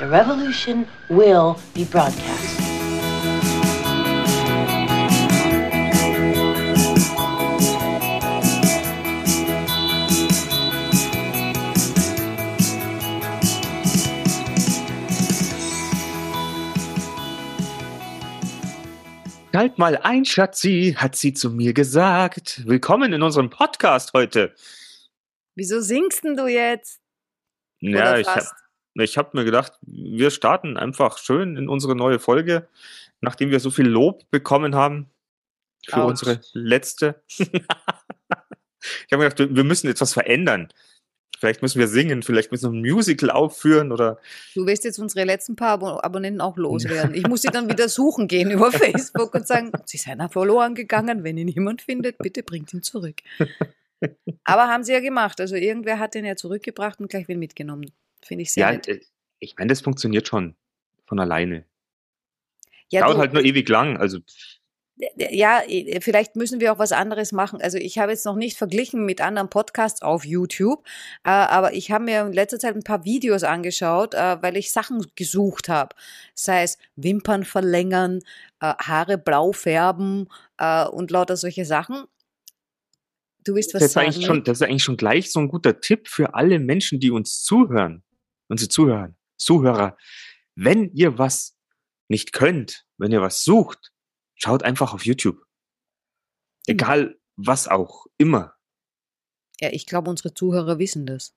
The revolution will be broadcast. Schalt mal ein, Schatzi, hat sie zu mir gesagt. Willkommen in unserem Podcast heute. Wieso singst denn du jetzt? Ja, ich fast? Ich hab mir gedacht, wir starten einfach schön in unsere neue Folge, nachdem wir so viel Lob bekommen haben für Autsch. unsere letzte. ich habe mir gedacht, wir müssen etwas verändern. Vielleicht müssen wir singen, vielleicht müssen wir ein Musical aufführen oder Du wirst jetzt unsere letzten paar Abo Abonnenten auch loswerden. Ich muss sie dann wieder suchen gehen über Facebook und sagen, sie seien nach verloren gegangen. Wenn ihn jemand findet, bitte bringt ihn zurück. Aber haben sie ja gemacht. Also irgendwer hat den ja zurückgebracht und gleich wieder mitgenommen. Finde ich sehr ja, nett. äh, ich meine, das funktioniert schon von alleine. Ja, Dauert du- halt nur ewig lang. Also ja, eh, vielleicht müssen wir auch was anderes machen. Also ich habe jetzt noch nicht verglichen mit anderen Podcasts auf YouTube, äh, aber ich habe mir in letzter Zeit ein paar Videos angeschaut, äh, weil ich Sachen gesucht habe. Sei es Wimpern verlängern, äh, Haare blau färben äh, und lauter solche Sachen. Du willst was das ist, sagen? eigentlich schon, das ist eigentlich schon gleich so ein guter Tipp für alle Menschen, die uns zuhören. Unsere Zuhörer, Zuhörer. Wenn ihr was nicht könnt, wenn ihr was sucht, schaut einfach auf YouTube. Egal was auch, immer. ja, ich glaube, unsere Zuhörer wissen das.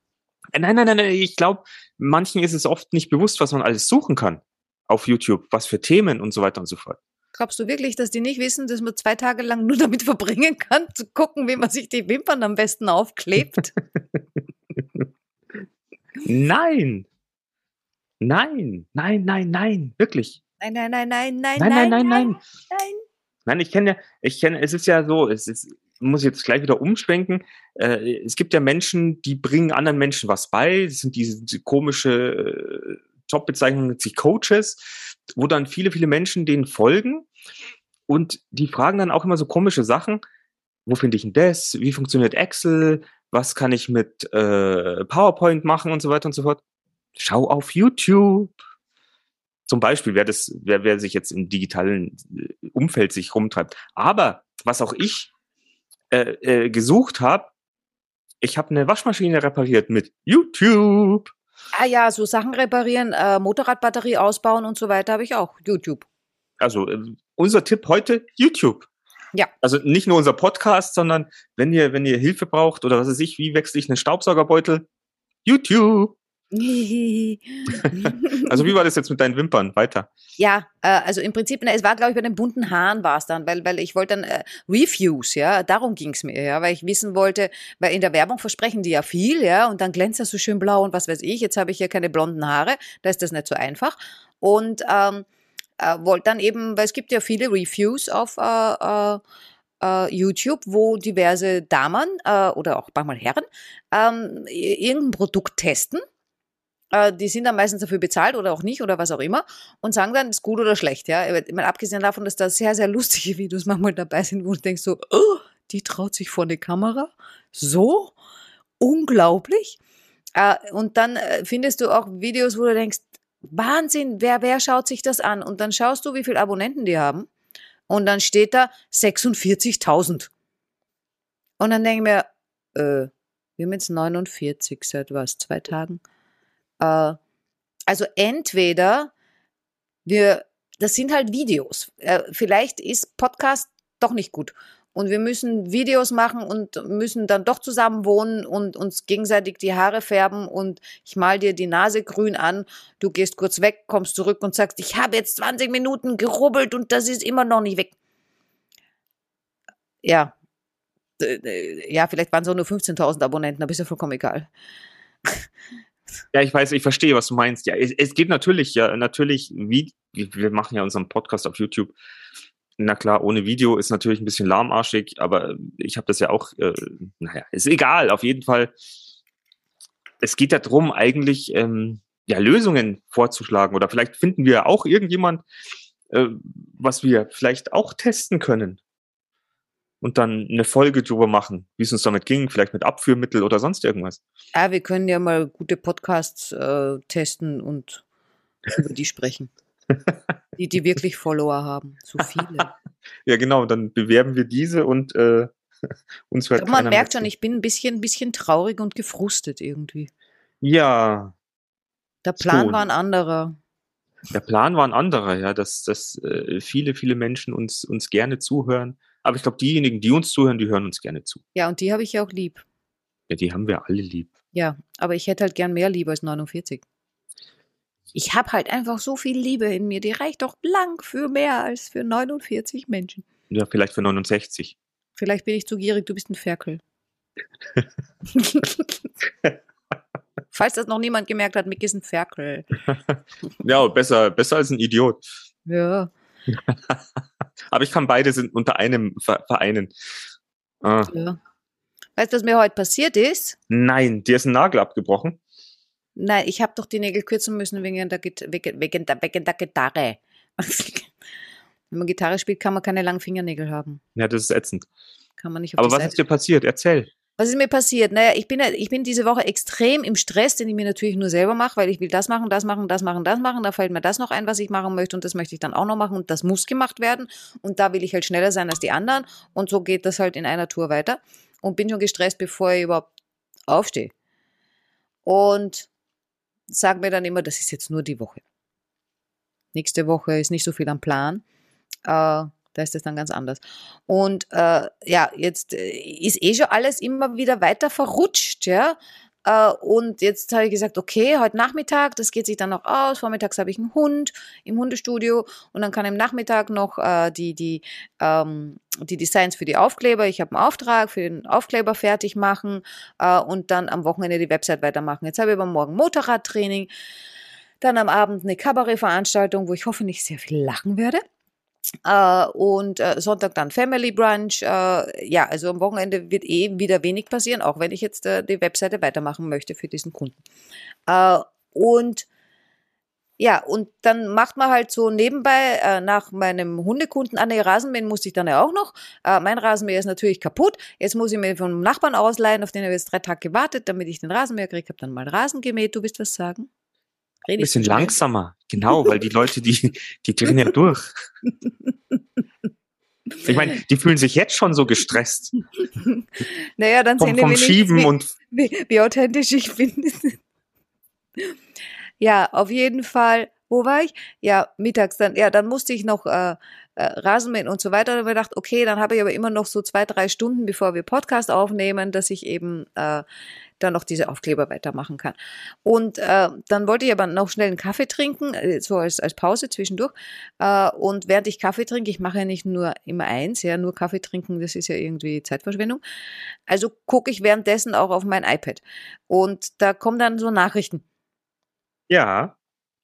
Äh, Nein, nein, nein, nein, ich glaube, manchen ist es oft nicht bewusst, was man alles suchen kann auf YouTube, was für Themen und so weiter und so fort. Glaubst du wirklich, dass die nicht wissen, dass man zwei Tage lang nur damit verbringen kann, zu gucken, wie man sich die Wimpern am besten aufklebt? Nein! Nein, nein, nein, nein, wirklich. Nein, nein, nein, nein, nein, Nein, nein, nein, nein. nein. Nein, ich kenne ja, ich kenne, es ist ja so, es ist, muss ich jetzt gleich wieder umschwenken. Äh, es gibt ja Menschen, die bringen anderen Menschen was bei. Das sind diese, diese komische äh, Jobbezeichnung, sich Coaches, wo dann viele, viele Menschen denen folgen und die fragen dann auch immer so komische Sachen. Wo finde ich denn das? Wie funktioniert Excel? Was kann ich mit äh, PowerPoint machen und so weiter und so fort? Schau auf YouTube. Zum Beispiel, wer das, wer, wer sich jetzt im digitalen äh, Umfeld sich rumtreibt. Aber was auch ich äh, äh, gesucht habe, ich habe eine Waschmaschine repariert mit YouTube. Ah ja, so Sachen reparieren, äh, Motorradbatterie ausbauen und so weiter habe ich auch. YouTube. Also äh, unser Tipp heute YouTube. Ja. Also nicht nur unser Podcast, sondern wenn ihr wenn ihr Hilfe braucht oder was weiß ich, wie wechsle ich einen Staubsaugerbeutel? YouTube. Also wie war das jetzt mit deinen Wimpern? Weiter. Ja, äh, also im Prinzip, na, es war, glaube ich, bei den bunten Haaren war es dann, weil, weil ich wollte dann äh, Reviews, ja, darum ging's mir, ja, weil ich wissen wollte, weil in der Werbung versprechen die ja viel, ja, und dann glänzt das so schön blau und was weiß ich, jetzt habe ich ja keine blonden Haare, da ist das nicht so einfach. Und ähm, äh, wollte dann eben, weil es gibt ja viele Reviews auf äh, äh, äh, YouTube, wo diverse Damen äh, oder auch manchmal Herren ähm, irgendein Produkt testen. Äh, die sind dann meistens dafür bezahlt oder auch nicht oder was auch immer und sagen dann, ist gut oder schlecht. Ja, ich meine, abgesehen davon, dass da sehr, sehr lustige Videos manchmal dabei sind, wo du denkst so, oh, die traut sich vor eine Kamera, so unglaublich. Äh, und dann findest du auch Videos, wo du denkst, Wahnsinn, wer, wer schaut sich das an? Und dann schaust du, wie viele Abonnenten die haben. Und dann steht da 46.000. Und dann denke ich mir, äh, wir haben jetzt 49 seit was, zwei Tagen. Äh, also entweder wir, das sind halt Videos. Äh, vielleicht ist Podcast doch nicht gut. Und wir müssen Videos machen und müssen dann doch zusammen wohnen und uns gegenseitig die Haare färben und ich mal dir die Nase grün an. Du gehst kurz weg, kommst zurück und sagst, ich habe jetzt 20 Minuten gerubbelt und das ist immer noch nicht weg. Ja. Ja, vielleicht waren es auch nur 15.000 Abonnenten, aber ist ja vollkommen egal. Ja, ich weiß, ich verstehe, was du meinst. Ja, es, es geht natürlich, ja, natürlich, wie, wir machen ja unseren Podcast auf YouTube. Na klar, ohne Video ist natürlich ein bisschen lahmarschig, aber ich habe das ja auch, äh, naja, ist egal, auf jeden Fall. Es geht ja darum, eigentlich ähm, ja, Lösungen vorzuschlagen oder vielleicht finden wir auch irgendjemand, äh, was wir vielleicht auch testen können. Und dann eine Folge drüber machen, wie es uns damit ging, vielleicht mit Abführmittel oder sonst irgendwas. Ja, wir können ja mal gute Podcasts äh, testen und über die sprechen. Die, die wirklich Follower haben. So viele. Ja, genau, dann bewerben wir diese und äh, uns hört man merkt schon, ich bin ein bisschen, ein bisschen traurig und gefrustet irgendwie. Ja, Der Plan Schon. war ein anderer. der Plan war ein anderer, ja, dass, dass äh, viele, viele Menschen uns, uns gerne zuhören. Aber ich glaube, diejenigen, die uns zuhören, die hören uns gerne zu. Ja, und die habe ich ja auch lieb. Ja, die haben wir alle lieb. Ja, aber ich hätte halt gern mehr Liebe als 49. Ich habe halt einfach so viel Liebe in mir, die reicht doch blank für mehr als für 49 Menschen. Ja, vielleicht für 69. Vielleicht bin ich zu gierig, du bist ein Ferkel. Falls das noch niemand gemerkt hat, Mick ist ein Ferkel. Ja, besser, besser als ein Idiot. Ja. Aber ich kann beide sind unter einem ver vereinen. Ah, ja. Weißt du, was mir heute passiert ist? nein, dir ist ein Nagel abgebrochen. Nein, ich habe doch die Nägel kürzen müssen wegen der, wegen, wegen der, wegen der Gitarre. Wenn man Gitarre spielt, kann man keine langen Fingernägel haben. Ja, das ist ätzend. Kann man nicht auf Aber was Seite ist dir passiert? Erzähl. Was ist mir passiert? Naja, ich bin, ich bin diese Woche extrem im Stress, den ich mir natürlich nur selber mache, weil ich will das machen, das machen, das machen, das machen. Da fällt mir das noch ein, was ich machen möchte und das möchte ich dann auch noch machen und das muss gemacht werden. Und da will ich halt schneller sein als die anderen und so geht das halt in einer Tour weiter und bin schon gestresst, bevor ich überhaupt aufstehe. Und sage mir dann immer, das ist jetzt nur die Woche. Nächste Woche ist nicht so viel am Plan. Äh, da ist das dann ganz anders. Und äh, ja, jetzt äh, ist eh schon alles immer wieder weiter verrutscht, ja. Äh, und jetzt habe ich gesagt, okay, heute Nachmittag, das geht sich dann noch aus. Vormittags habe ich einen Hund im Hundestudio und dann kann im Nachmittag noch äh, die, die, ähm, die Designs für die Aufkleber. Ich habe einen Auftrag für den Aufkleber fertig machen äh, und dann am Wochenende die Website weitermachen. Jetzt habe ich aber morgen Motorradtraining, dann am Abend eine Kabarettveranstaltung, wo ich hoffe, nicht sehr viel lachen werde. Äh, und äh, Sonntag dann Family Brunch. Äh, ja, also am Wochenende wird eh wieder wenig passieren, auch wenn ich jetzt die Webseite weitermachen möchte für diesen Kunden. Und ja, und dann macht man halt so nebenbei äh, nach meinem Hundekunden, ah nee, Rasenmähen musste ich dann ja auch noch. Äh, mein Rasenmäher ist natürlich kaputt. Jetzt muss ich mir vom Nachbarn ausleihen, auf den habe ich jetzt drei Tage gewartet, damit ich den Rasenmäher kriege. Habe dann mal Rasen gemäht. Du willst was sagen? Ein bisschen langsamer. Genau, weil die Leute, die, die drehen ja durch. Ich meine, die fühlen sich jetzt schon so gestresst Naja, dann vom, sehen wir vom Schieben wie, und wie, wie authentisch ich bin. ja, auf jeden Fall. Wo war ich? Ja, mittags dann. Ja, dann musste ich noch äh, äh, Rasenmähen und so weiter. Da habe ich gedacht, okay, dann habe ich aber immer noch so zwei, drei Stunden, bevor wir Podcast aufnehmen, dass ich eben äh, dann noch diese Aufkleber weitermachen kann. Und äh, dann wollte ich aber noch schnell einen Kaffee trinken, äh, so als, als Pause zwischendurch. Äh, und während ich Kaffee trinke, ich mache ja nicht nur immer eins, ja, nur Kaffee trinken, das ist ja irgendwie Zeitverschwendung. Also gucke ich währenddessen auch auf mein iPad. Und da kommen dann so Nachrichten. ja,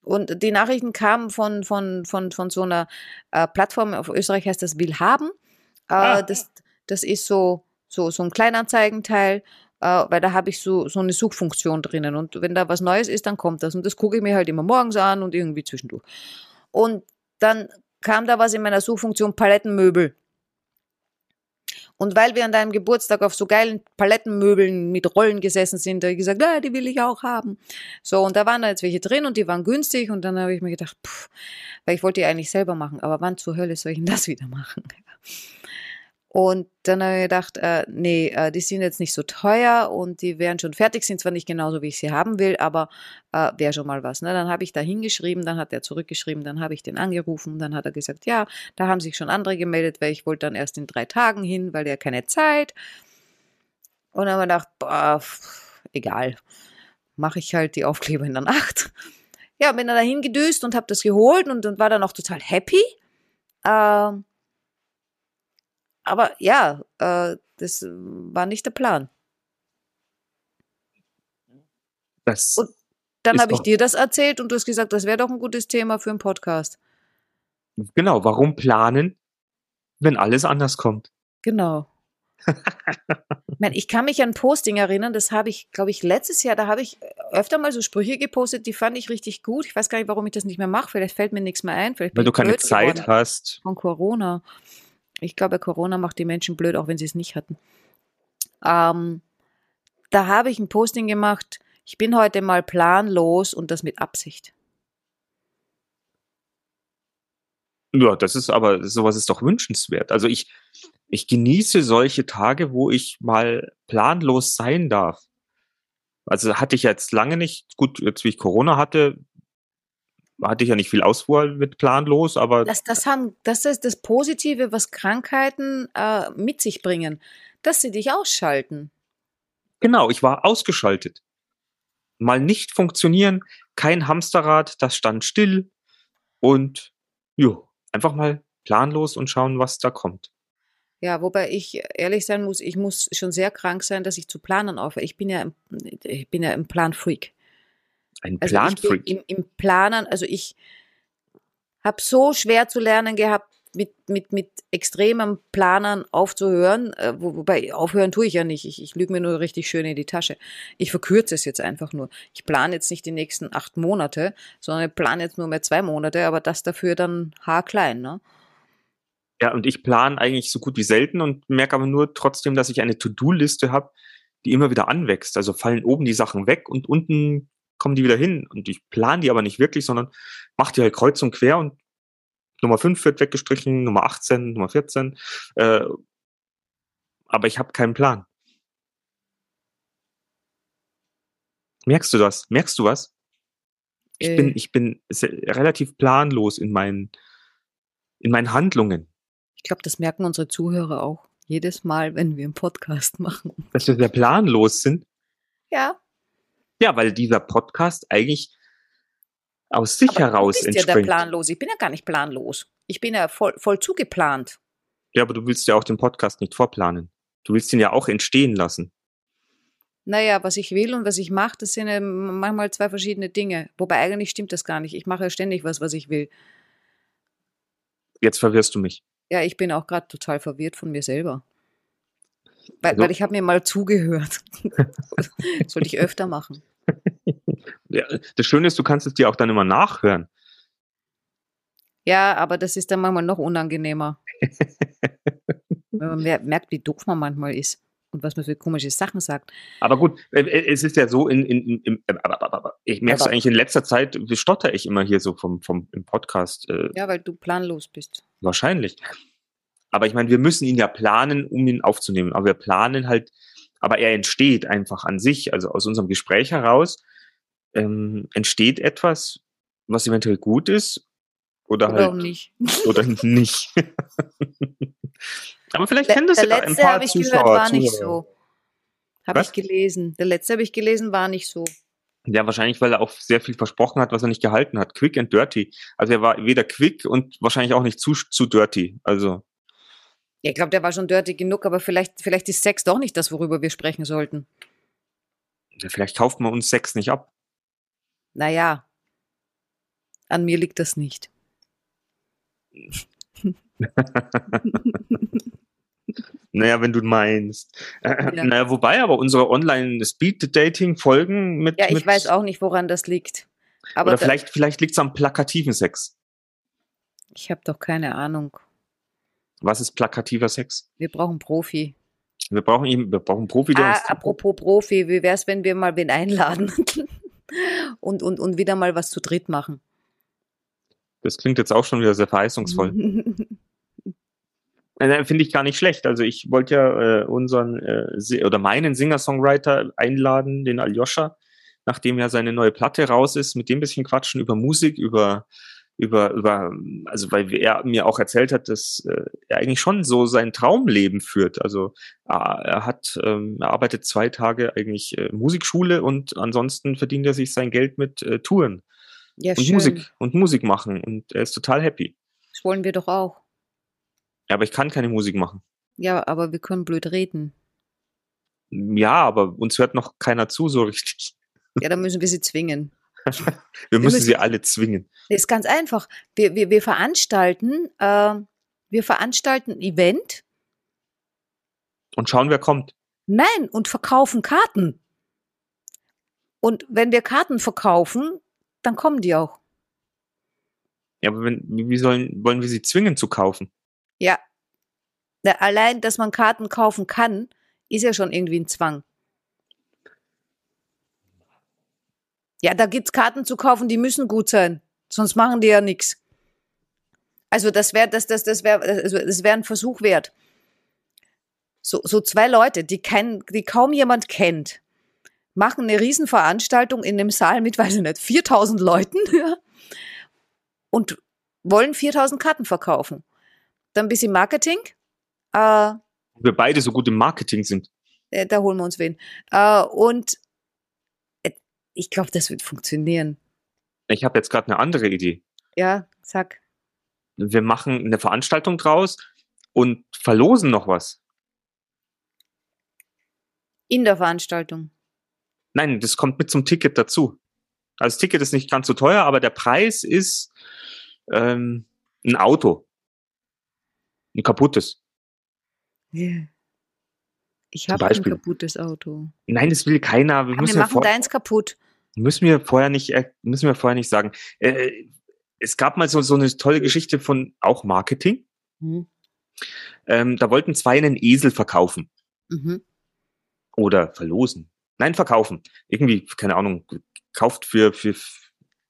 Und die Nachrichten kamen von, von, von, von so einer äh, Plattform, auf Österreich heißt das Willhaben. Äh, Ah. das, das ist so, so, so ein Kleinanzeigenteil, äh, weil da habe ich so, so eine Suchfunktion drinnen. Und wenn da was Neues ist, dann kommt das. Und das gucke ich mir halt immer morgens an und irgendwie zwischendurch. Und dann kam da was in meiner Suchfunktion Palettenmöbel. Und weil wir an deinem Geburtstag auf so geilen Palettenmöbeln mit Rollen gesessen sind, habe ich gesagt, ah, die will ich auch haben. So, und da waren da jetzt welche drin und die waren günstig und dann habe ich mir gedacht, pff, weil ich wollte die eigentlich selber machen, aber wann zur Hölle soll ich denn das wieder machen? Und dann habe ich gedacht, äh, nee, äh, die sind jetzt nicht so teuer und die wären schon fertig, sind zwar nicht genauso, wie ich sie haben will, aber äh, wäre schon mal was. Ne? Dann habe ich da hingeschrieben, dann hat er zurückgeschrieben, dann habe ich den angerufen, dann hat er gesagt, ja, da haben sich schon andere gemeldet, weil ich wollte dann erst in drei Tagen hin, weil der keine Zeit. Und dann habe ich gedacht, boah, egal, mache ich halt die Aufkleber in der Nacht. Ja, bin dann dahin gedüst und habe das geholt und, und war dann auch total happy. Ähm, aber ja, äh, das war nicht der Plan. das, Und Dann habe ich dir das erzählt und du hast gesagt, das wäre doch ein gutes Thema für einen Podcast. genau, warum planen, wenn alles anders kommt? Genau. ich, meine, ich kann mich an Posting erinnern, das habe ich, glaube ich, letztes Jahr, da habe ich öfter mal so Sprüche gepostet, die fand ich richtig gut. Ich weiß gar nicht, warum ich das nicht mehr mache. Vielleicht fällt mir nichts mehr ein. Vielleicht Weil du keine Zeit geworden hast. von Corona. Ich glaube, Corona macht die Menschen blöd, auch wenn sie es nicht hatten. Ähm, da habe ich ein Posting gemacht. Ich bin heute mal planlos und das mit Absicht. Ja, das ist aber, sowas ist doch wünschenswert. Also ich, ich genieße solche Tage, wo ich mal planlos sein darf. Also hatte ich jetzt lange nicht, gut, jetzt wie ich Corona hatte, hatte ich ja nicht viel Auswahl mit planlos, aber. Das, das, haben, das ist das Positive, was Krankheiten äh, mit sich bringen, dass sie dich ausschalten. Genau, ich war ausgeschaltet. Mal nicht funktionieren, kein Hamsterrad, das stand still und jo, einfach mal planlos und schauen, was da kommt. Ja, wobei ich ehrlich sein muss, ich muss schon sehr krank sein, dass ich zu planen aufhöre. Ich bin ja, ich bin ja ein Planfreak. Ein Also Planfreak. im, im Planen, also ich habe so schwer zu lernen gehabt, mit, mit, mit extremem Planern aufzuhören, äh, wo, wobei aufhören tue ich ja nicht. Ich, ich lüge mir nur richtig schön in die Tasche. Ich verkürze es jetzt einfach nur. Ich plane jetzt nicht die nächsten acht Monate, sondern ich plane jetzt nur mehr zwei Monate, aber das dafür dann haarklein, ne? Ja, und ich plane eigentlich so gut wie selten und merke aber nur trotzdem, dass ich eine To-Do-Liste habe, die immer wieder anwächst. Also fallen oben die Sachen weg und unten kommen die wieder hin. Und ich plane die aber nicht wirklich, sondern mache die halt kreuz und quer und Nummer 5 wird weggestrichen, Nummer 18, Nummer 14. Äh, aber ich habe keinen Plan. Merkst du das? Merkst du was? Ich Äh. bin, ich bin relativ planlos in meinen, in meinen Handlungen. Ich glaube, das merken unsere Zuhörer auch. Jedes Mal, wenn wir einen Podcast machen. Dass wir sehr planlos sind. Ja, Ja, weil dieser Podcast eigentlich aus sich aber heraus du bist ja der entspringt. planlos. Ich bin ja gar nicht planlos. Ich bin ja voll, voll zugeplant. Ja, aber du willst ja auch den Podcast nicht vorplanen. Du willst ihn ja auch entstehen lassen. Naja, was ich will und was ich mache, das sind ja manchmal zwei verschiedene Dinge. Wobei eigentlich stimmt das gar nicht. Ich mache ja ständig was, was ich will. Jetzt verwirrst du mich. Ja, ich bin auch gerade total verwirrt von mir selber. Weil, Also- weil ich habe mir mal zugehört. Sollte ich öfter machen. Ja, das Schöne ist, du kannst es dir auch dann immer nachhören. Ja, aber das ist dann manchmal noch unangenehmer. Wenn man mer- merkt, wie doof man manchmal ist und was man für komische Sachen sagt. Aber gut, äh, äh, es ist ja so, in, in, in, äh, ich merke es eigentlich in letzter Zeit, stotter ich immer hier so vom, vom im Podcast. Ja, weil du planlos bist. Wahrscheinlich. Aber ich meine, wir müssen ihn ja planen, um ihn aufzunehmen. Aber wir planen halt, aber er entsteht einfach an sich, also aus unserem Gespräch heraus, ähm, entsteht etwas, was eventuell gut ist oder, halt nicht. oder nicht. aber vielleicht kennen das ja ein letzte paar habe ich gehört, Zuschauer, war nicht Zuhörer. so. Habe ich gelesen. Der letzte habe ich gelesen, war nicht so. Ja, wahrscheinlich, weil er auch sehr viel versprochen hat, was er nicht gehalten hat. Quick and dirty. Also er war weder quick und wahrscheinlich auch nicht zu, zu dirty. Also ich glaube, der war schon dirty genug, aber vielleicht, vielleicht ist Sex doch nicht das, worüber wir sprechen sollten. vielleicht kauft man uns Sex nicht ab. Naja, an mir liegt das nicht. Naja, wenn du meinst. Äh, Ja. Naja, wobei aber unsere Online-Speed-Dating-Folgen mit. Ja, ich mit, weiß auch nicht, woran das liegt. Aber Oder vielleicht, vielleicht liegt es am plakativen Sex. ich habe doch keine Ahnung. Was ist plakativer Sex? Wir brauchen Profi. Wir brauchen eben, wir brauchen Profi, der Ah, uns. apropos Profi, wie wär's, wenn wir mal wen einladen und, und, und wieder mal was zu dritt machen? Das klingt jetzt auch schon wieder sehr verheißungsvoll. Finde ich gar nicht schlecht. Also ich wollte ja äh, unseren äh, oder meinen Singer-Songwriter einladen, den Aljoscha, nachdem ja seine neue Platte raus ist, mit dem ein bisschen quatschen über Musik, über über über also weil er mir auch erzählt hat, dass äh, er eigentlich schon so sein Traumleben führt. Also äh, er hat ähm, er arbeitet zwei Tage eigentlich äh, Musikschule und ansonsten verdient er sich sein Geld mit äh, Touren ja, und schön. Musik und Musik machen und er ist total happy. Das wollen wir doch auch. Ja, aber ich kann keine Musik machen. Ja, aber wir können blöd reden. Ja, aber uns hört noch keiner zu so richtig. Ja, dann müssen wir sie zwingen. Wir müssen sie alle zwingen. Das ist ganz einfach. Wir, wir, wir veranstalten, äh, wir veranstalten ein Event, Und schauen, wer kommt. nein, und verkaufen Karten. Und wenn wir Karten verkaufen, dann kommen die auch. Ja, aber wenn, wie sollen, wollen wir sie zwingen zu kaufen? Ja. Allein, dass man Karten kaufen kann, ist ja schon irgendwie ein Zwang. Ja, da gibt's Karten zu kaufen, die müssen gut sein. Sonst machen die ja nichts. Also das wäre das, das, das wäre also das wäre ein Versuch wert. So, so zwei Leute, die, kein, die kaum jemand kennt, machen eine Riesenveranstaltung in einem Saal mit, weiß ich nicht, 4000 Leuten und wollen 4000 Karten verkaufen. Dann ein bisschen Marketing. Äh, Wir beide so gut im Marketing sind. äh, da holen wir uns wen. Äh, und ich glaube, das wird funktionieren. Ich habe jetzt gerade eine andere Idee. Ja, sag. Wir machen eine Veranstaltung draus und verlosen noch was. In der Veranstaltung. Nein, das kommt mit zum Ticket dazu. Also das Ticket ist nicht ganz so teuer, aber der Preis ist ähm, ein Auto. Ein kaputtes. Ich habe ein kaputtes Auto. Nein, das will keiner. Wir Aber müssen, wir ja machen vor, deins kaputt. Müssen wir vorher nicht, müssen wir vorher nicht sagen. Äh, es gab mal so, so eine tolle Geschichte von auch Marketing. Mhm. Ähm, da wollten zwei einen Esel verkaufen Mhm. oder verlosen. Nein, verkaufen. Irgendwie, keine Ahnung, kauft für, für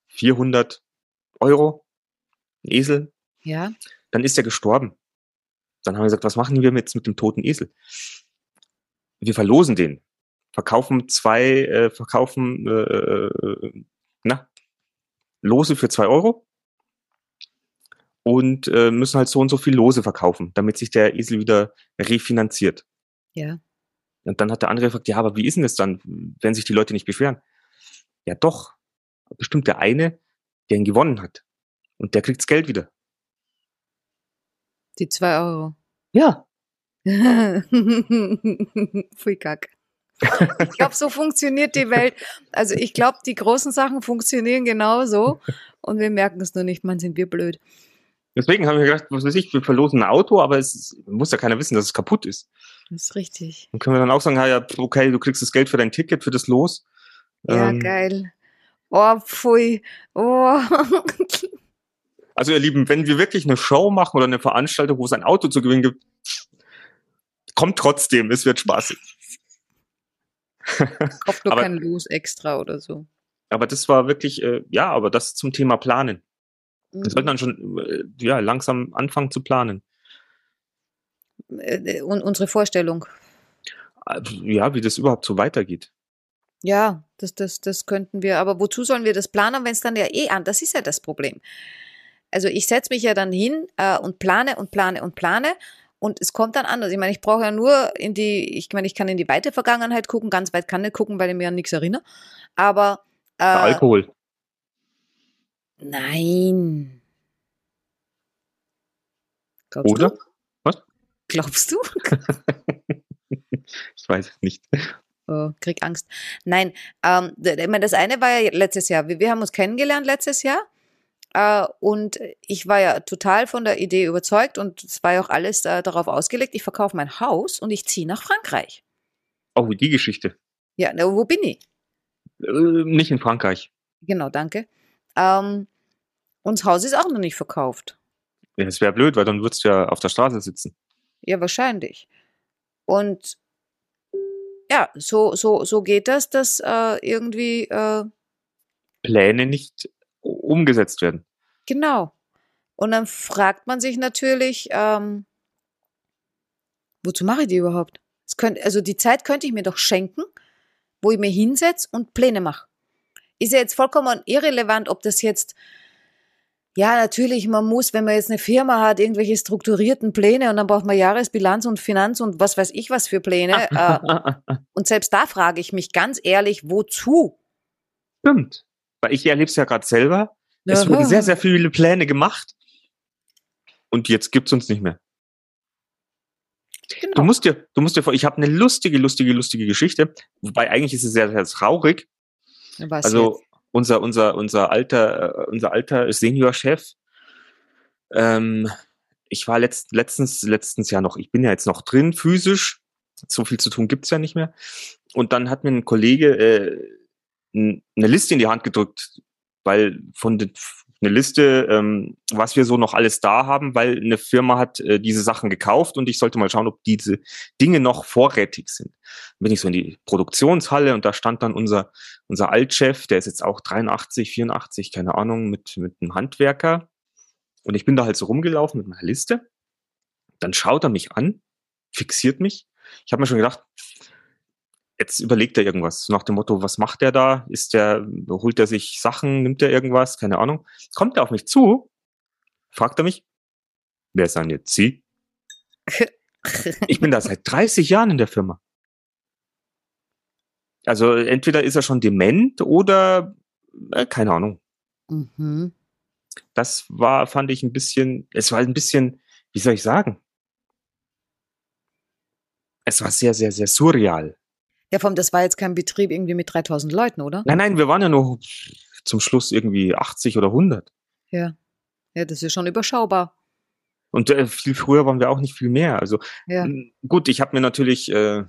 400 Euro einen Esel. Ja. Dann ist er gestorben. Dann haben wir gesagt, was machen wir jetzt mit dem toten Esel? Wir verlosen den. Verkaufen zwei, äh, verkaufen, äh, äh, na, Lose für zwei Euro. Und äh, müssen halt so und so viel Lose verkaufen, damit sich der Esel wieder refinanziert. Ja. Und dann hat der andere gefragt, ja, aber wie ist denn das dann, wenn sich die Leute nicht beschweren? Ja, doch. Bestimmt der eine, der ihn gewonnen hat. Und der kriegt's Geld wieder. Die zwei Euro. Ja. Pfui Kack. Ich glaube, so funktioniert die Welt. Also ich glaube, die großen Sachen funktionieren genauso und wir merken es nur nicht. Man, sind wir blöd. Deswegen haben wir gedacht, was weiß ich, wir verlosen ein Auto, aber es ist, muss ja keiner wissen, dass es kaputt ist. Das ist richtig. Dann können wir dann auch sagen, ja, ja, okay, du kriegst das Geld für dein Ticket, für das Los. Ja, Ähm, geil. Oh, pfui. Oh. Also ihr Lieben, wenn wir wirklich eine Show machen oder eine Veranstaltung, wo es ein Auto zu gewinnen gibt, kommt trotzdem, es wird spaßig. Kauft nur Aber- kein Los extra oder so. Aber das war wirklich, äh, ja, aber das zum Thema Planen. Wir Mhm. sollten dann schon äh, ja, langsam anfangen zu planen. Äh, Und unsere Vorstellung. Äh, Ja, wie das überhaupt so weitergeht. Ja, das, das, das könnten wir. Aber wozu sollen wir das planen, wenn es dann ja eh an? Das ist ja das Problem. Also ich setze mich ja dann hin äh, und plane und plane und plane und es kommt dann anders. Ich meine, ich brauche ja nur in die, ich meine, ich kann in die weite Vergangenheit gucken, ganz weit kann ich gucken, weil ich mir an nichts erinnere. Aber äh, Alkohol. nein. Glaubst Oder? du? Was? Glaubst du? Ich weiß es nicht. Oh, krieg Angst. Nein, ähm, ich meine, das eine war ja letztes Jahr. Wir, wir haben uns kennengelernt letztes Jahr. Äh, und ich war ja total von der Idee überzeugt und es war ja auch alles äh, darauf ausgelegt. Ich verkaufe mein Haus und ich ziehe nach Frankreich. Oh, die Geschichte. Ja, na, wo bin ich? Äh, nicht in Frankreich. Genau, danke. Ähm, und das Haus ist auch noch nicht verkauft. Ja, das wäre blöd, weil dann würdest du ja auf der Straße sitzen. Ja, wahrscheinlich. Und ja, so, so, so geht das, dass äh, irgendwie, äh, Pläne nicht umgesetzt werden. Genau. Und dann fragt man sich natürlich, ähm, wozu mache ich die überhaupt? Es könnte, also die Zeit könnte ich mir doch schenken, wo ich mir hinsetze und Pläne mache. Ist ja jetzt vollkommen irrelevant, ob das jetzt, ja, natürlich, man muss, wenn man jetzt eine Firma hat, irgendwelche strukturierten Pläne und dann braucht man Jahresbilanz und Finanz und was weiß ich was für Pläne. äh, und selbst da frage ich mich ganz ehrlich, wozu? Stimmt. Weil ich erlebe es ja gerade selber. Es wurden sehr, sehr viele Pläne gemacht. Und jetzt gibt's uns nicht mehr. Du Genau. musst dir, du musst dir vor, ich habe eine lustige, lustige, lustige Geschichte. Wobei eigentlich ist es sehr, sehr traurig. Was also unser, unser, unser alter, äh, unser alter Seniorchef. Ähm, ich war letzt, letztens, letztens ja noch, ich bin ja jetzt noch drin, physisch. So viel zu tun gibt's ja nicht mehr. Und dann hat mir ein Kollege äh, eine Liste in die Hand gedrückt, weil von den, eine Liste, ähm, was wir so noch alles da haben, weil eine Firma hat äh, diese Sachen gekauft und ich sollte mal schauen, ob diese Dinge noch vorrätig sind. Dann bin ich so in die Produktionshalle und da stand dann unser, unser Altchef, der ist jetzt auch 83, 84, keine Ahnung, mit, mit einem Handwerker Und ich bin da halt so rumgelaufen mit meiner Liste. Dann schaut er mich an, fixiert mich. Ich habe mir schon gedacht, jetzt überlegt er irgendwas. Nach dem Motto, was macht er da? Ist der, holt er sich Sachen, nimmt er irgendwas? Keine Ahnung. Kommt er auf mich zu, fragt er mich, wer sind jetzt Sie? Ich bin da seit 30 Jahren in der Firma. Also entweder ist er schon dement oder äh, keine Ahnung. Mhm. Das war, fand ich ein bisschen, es war ein bisschen, wie soll ich sagen? Es war sehr, sehr, sehr surreal. Ja, vom, das war jetzt kein Betrieb irgendwie mit 3000 Leuten, oder? Nein, nein, wir waren ja noch zum Schluss irgendwie 80 oder 100. Ja. Ja, das ist schon überschaubar. Und äh, viel früher waren wir auch nicht viel mehr. Also Ja. gut, ich habe mir natürlich, äh,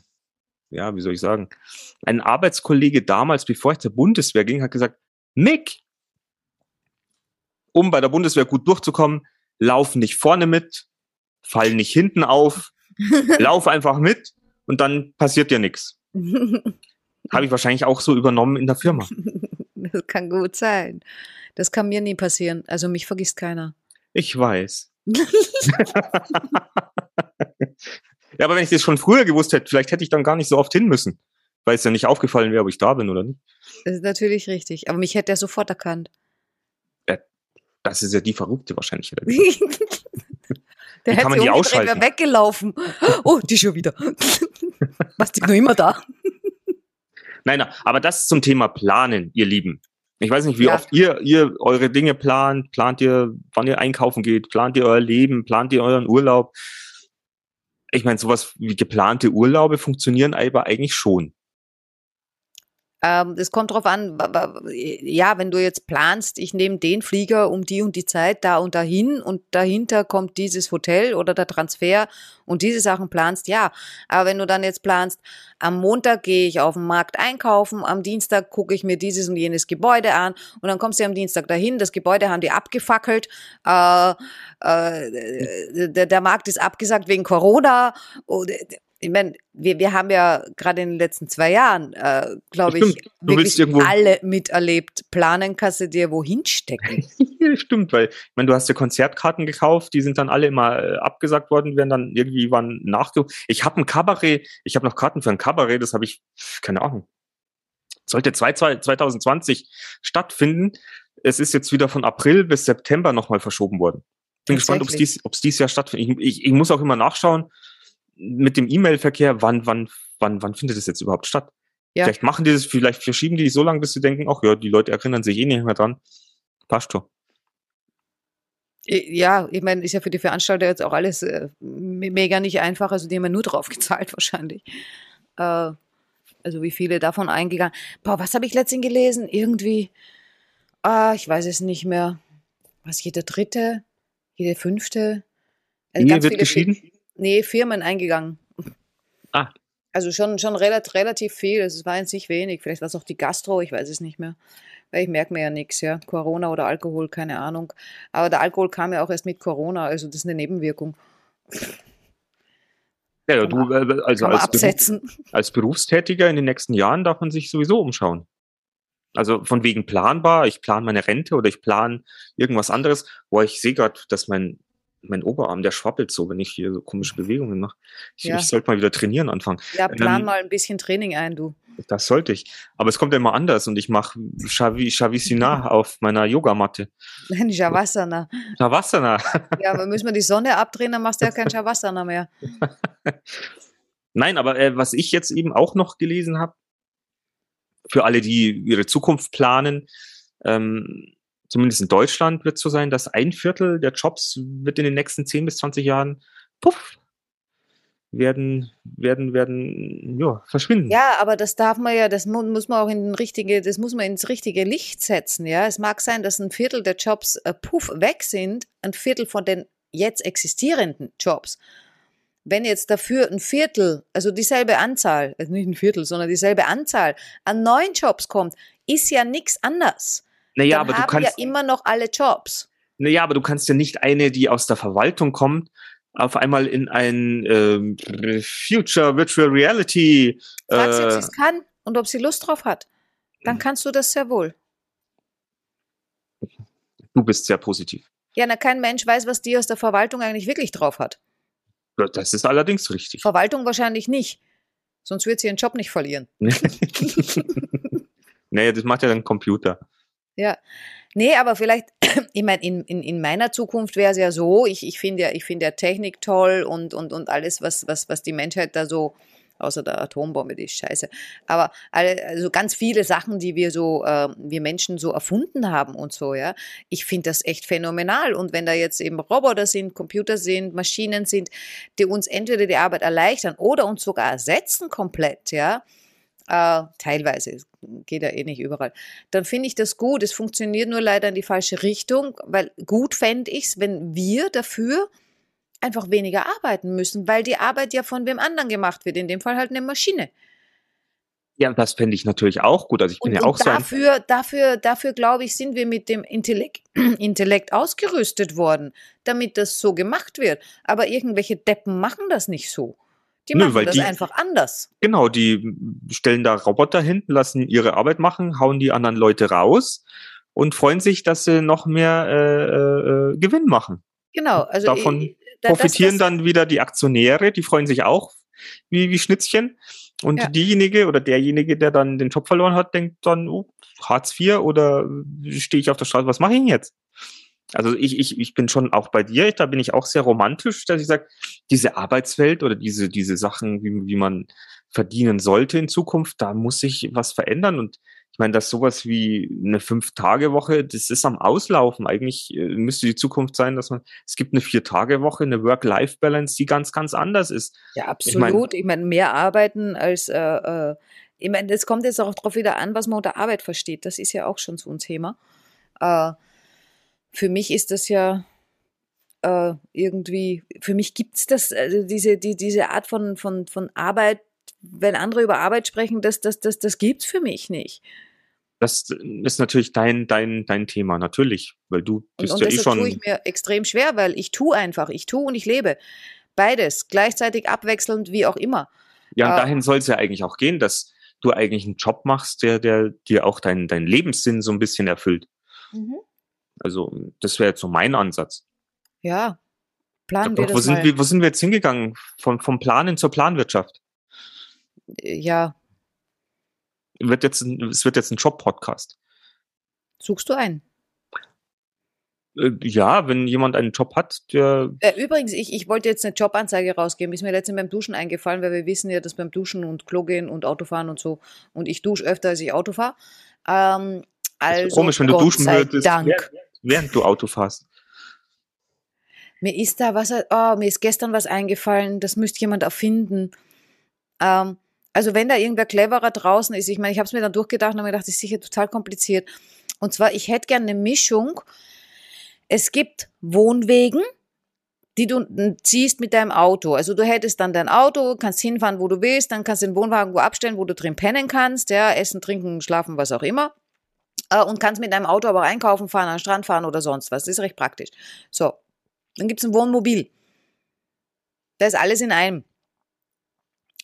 ja, wie soll ich sagen, ein Arbeitskollege damals, bevor ich zur Bundeswehr ging, hat gesagt, Mick, um bei der Bundeswehr gut durchzukommen, lauf nicht vorne mit, fall nicht hinten auf, lauf einfach mit und dann passiert dir nichts. Habe ich wahrscheinlich auch so übernommen in der Firma. das kann gut sein. Das kann mir nie passieren. Also mich vergisst keiner. Ich weiß. ja, aber wenn ich das schon früher gewusst hätte, vielleicht hätte ich dann gar nicht so oft hin müssen, weil es ja nicht aufgefallen wäre, ob ich da bin oder nicht. Das ist natürlich richtig. Aber mich hätte er sofort erkannt. Das ist ja die Verrückte wahrscheinlich. Der hätte sich die umgedreht, wäre weggelaufen. Oh, die schon wieder. Was, die noch immer da? Nein, nein, aber das zum Thema Planen, ihr Lieben. Ich weiß nicht, wie Ja. oft ihr, ihr eure Dinge plant. Plant ihr, wann ihr einkaufen geht? Plant ihr euer Leben? Plant ihr euren Urlaub? Ich meine, sowas wie geplante Urlaube funktionieren aber eigentlich schon. Ähm, das kommt drauf an, ja, wenn du jetzt planst, ich nehme den Flieger um die und die Zeit da und dahin und dahinter kommt dieses Hotel oder der Transfer und diese Sachen planst, ja. Aber wenn du dann jetzt planst, am Montag gehe ich auf den Markt einkaufen, am Dienstag gucke ich mir dieses und jenes Gebäude an und dann kommst du am Dienstag dahin, das Gebäude haben die abgefackelt, äh, äh, der, der Markt ist abgesagt wegen Corona. Ich meine, wir, wir haben ja gerade in den letzten zwei Jahren, äh, glaube ich, wirklich alle miterlebt. Planen kannst du dir wohin stecken. Stimmt, weil ich meine, du hast ja Konzertkarten gekauft, die sind dann alle immer äh, abgesagt worden, werden dann irgendwie wann nachge. Ich habe ein Kabarett, ich habe noch Karten für ein Kabarett, das habe ich, keine Ahnung. Sollte zwei- zwei- 2020 stattfinden. Es ist jetzt wieder von April bis September nochmal verschoben worden. Bin gespannt, ob es dies, ob's dies Jahr stattfindet. Ich, ich, ich muss auch immer nachschauen mit dem E-Mail-Verkehr, wann, wann, wann, wann findet es jetzt überhaupt statt? Ja. Vielleicht machen die das, vielleicht verschieben die so lange, bis sie denken, ach ja, die Leute erinnern sich eh nicht mehr dran. Passt schon. Ja, ich meine, ist ja für die Veranstalter jetzt auch alles äh, me- mega nicht einfach. Also die haben ja nur drauf gezahlt wahrscheinlich. Äh, also wie viele davon eingegangen. Boah, was habe ich letztens gelesen? Irgendwie, ah, ich weiß es nicht mehr. Was, jede dritte? Jede fünfte? Also Ehe ganz wird geschieden? Nee, Firmen eingegangen. Ah. Also schon, schon relativ, relativ viel. Es war jetzt nicht wenig. Vielleicht war es auch die Gastro, ich weiß es nicht mehr. Weil ich merke mir ja nichts, ja. Corona oder Alkohol, keine Ahnung. Aber der Alkohol kam ja auch erst mit Corona, also das ist eine Nebenwirkung. Ja, ja, du, äh, also Kann man als, Beruf, absetzen. als Berufstätiger in den nächsten Jahren darf man sich sowieso umschauen. Also von wegen planbar, ich plane meine Rente oder ich plane irgendwas anderes. Boah, ich sehe gerade, dass mein, mein Oberarm, der schwappelt so, wenn ich hier so komische Bewegungen mache. Ich, Ja. ich sollte mal wieder trainieren anfangen. Ja, plan Ähm, mal ein bisschen Training ein, du. Das sollte ich. Aber es kommt ja immer anders und ich mache Shavi, Shavasana auf meiner Yogamatte. Nein, Shavasana. Shavasana. Ja, aber müssen wir die Sonne abdrehen, dann machst du ja kein Shavasana mehr. Nein, aber äh, was ich jetzt eben auch noch gelesen habe, für alle, die ihre Zukunft planen, ähm, zumindest in Deutschland wird es so sein, dass ein Viertel der Jobs wird in den nächsten 10 bis 20 Jahren, puff, werden, werden, werden, ja, verschwinden. Ja, aber das darf man ja, das mu muss man auch in den richtige, das muss man ins richtige Licht setzen, ja. Es mag sein, dass ein Viertel der Jobs äh, puff weg sind, ein Viertel von den jetzt existierenden Jobs. Wenn jetzt dafür ein Viertel, also dieselbe Anzahl, also nicht ein Viertel, sondern dieselbe Anzahl an neuen Jobs kommt, ist ja nichts anders. Naja, Dann aber du haben kannst, ja immer noch alle Jobs. naja, aber du kannst ja nicht eine, die aus der Verwaltung kommt, auf einmal in ein ähm, Future Virtual Reality. Frag sie, ob sie Äh, es kann und ob sie Lust drauf hat. Dann kannst du das sehr wohl. du bist sehr positiv. Ja, na, kein Mensch weiß, was die aus der Verwaltung eigentlich wirklich drauf hat. Das ist allerdings richtig. Verwaltung wahrscheinlich nicht. Sonst wird sie ihren Job nicht verlieren. naja, das macht ja dann Computer. Ja. Nee, aber vielleicht, ich meine, in, in, in meiner Zukunft wäre es ja so, ich, ich finde ja, ich ja Technik toll und, und, und alles, was, was, was die Menschheit da so, außer der Atombombe, die ist scheiße. Aber alle, also ganz viele Sachen, die wir so, äh, wir Menschen so erfunden haben und so, ja. Ich finde das echt phänomenal. Und wenn da jetzt eben Roboter sind, Computer sind, Maschinen sind, die uns entweder die Arbeit erleichtern oder uns sogar ersetzen komplett, ja, äh, teilweise, geht ja eh nicht überall, dann finde ich das gut. Es funktioniert nur leider in die falsche Richtung, weil gut fände ich es, wenn wir dafür einfach weniger arbeiten müssen, weil die Arbeit ja von wem anderen gemacht wird, in dem Fall halt eine Maschine. Ja, das fände ich natürlich auch gut. Also ich bin und, ja auch und dafür, so dafür, dafür glaube ich, sind wir mit dem Intellekt, Intellekt ausgerüstet worden, damit das so gemacht wird. Aber irgendwelche Deppen machen das nicht so. Die Nö, machen das die, einfach anders. Genau, die stellen da Roboter hin, lassen ihre Arbeit machen, hauen die anderen Leute raus und freuen sich, dass sie noch mehr äh, äh, Gewinn machen. Genau, also davon ich, da, profitieren das, das, dann wieder die Aktionäre, die freuen sich auch wie, wie Schnitzchen. Und ja. diejenige oder derjenige, der dann den Job verloren hat, denkt dann, oh, Hartz IV oder stehe ich auf der Straße, was mache ich denn jetzt? Also ich, ich, ich bin schon auch bei dir, da bin ich auch sehr romantisch, dass ich sage, diese Arbeitswelt oder diese, diese Sachen, wie, wie man verdienen sollte in Zukunft, da muss sich was verändern. Und ich meine, dass sowas wie eine Fünf-Tage-Woche, das ist am Auslaufen. Eigentlich äh, müsste die Zukunft sein, dass man, es gibt eine Vier-Tage-Woche, eine Work-Life-Balance, die ganz, ganz anders ist. Ja, absolut. Ich meine, mein, mehr arbeiten als, äh, äh, ich meine, es kommt jetzt auch darauf wieder an, was man unter Arbeit versteht. Das ist ja auch schon so ein Thema. Äh, für mich ist das ja äh, irgendwie, für mich gibt es das, also diese, die, diese Art von, von, von Arbeit, wenn andere über Arbeit sprechen, das, das, das, das gibt es für mich nicht. Das ist natürlich dein, dein, dein Thema, natürlich, weil du bist und, und ja eh schon. tue ich mir extrem schwer, weil ich tue einfach, ich tue und ich lebe. Beides, gleichzeitig abwechselnd, wie auch immer. Ja, und äh, dahin soll es ja eigentlich auch gehen, dass du eigentlich einen Job machst, der, der dir auch deinen dein Lebenssinn so ein bisschen erfüllt. Mhm. Also das wäre jetzt so mein Ansatz. Ja, planen wir das wo sind mal. wir, wo sind wir jetzt hingegangen? Von, vom Planen zur Planwirtschaft? Äh, ja. Wird jetzt, es wird jetzt ein Job-Podcast. Suchst du einen? Äh, ja, wenn jemand einen Job hat, der. Äh, übrigens, ich, ich wollte jetzt eine Jobanzeige rausgeben. Ist mir letztens beim Duschen eingefallen, weil wir wissen ja, dass beim Duschen und Klo gehen und Autofahren und so. Und ich dusche öfter, als ich Auto fahre. Ähm, also, komisch, wenn du duschen würdest. Dank während du Auto fährst? Mir ist da was, oh, mir ist gestern was eingefallen, das müsste jemand erfinden. Ähm, also wenn da irgendwer cleverer draußen ist, ich meine, ich habe es mir dann durchgedacht und habe mir gedacht, das ist sicher total kompliziert. Und zwar, ich hätte gerne eine Mischung. Es gibt Wohnwegen, die du ziehst mit deinem Auto. Also du hättest dann dein Auto, kannst hinfahren, wo du willst, dann kannst du den Wohnwagen wo abstellen, wo du drin pennen kannst, ja, essen, trinken, schlafen, was auch immer äh, und kannst mit deinem Auto aber einkaufen fahren, an den Strand fahren oder sonst was. Das ist recht praktisch. So, dann gibt's ein Wohnmobil. Da ist alles in einem.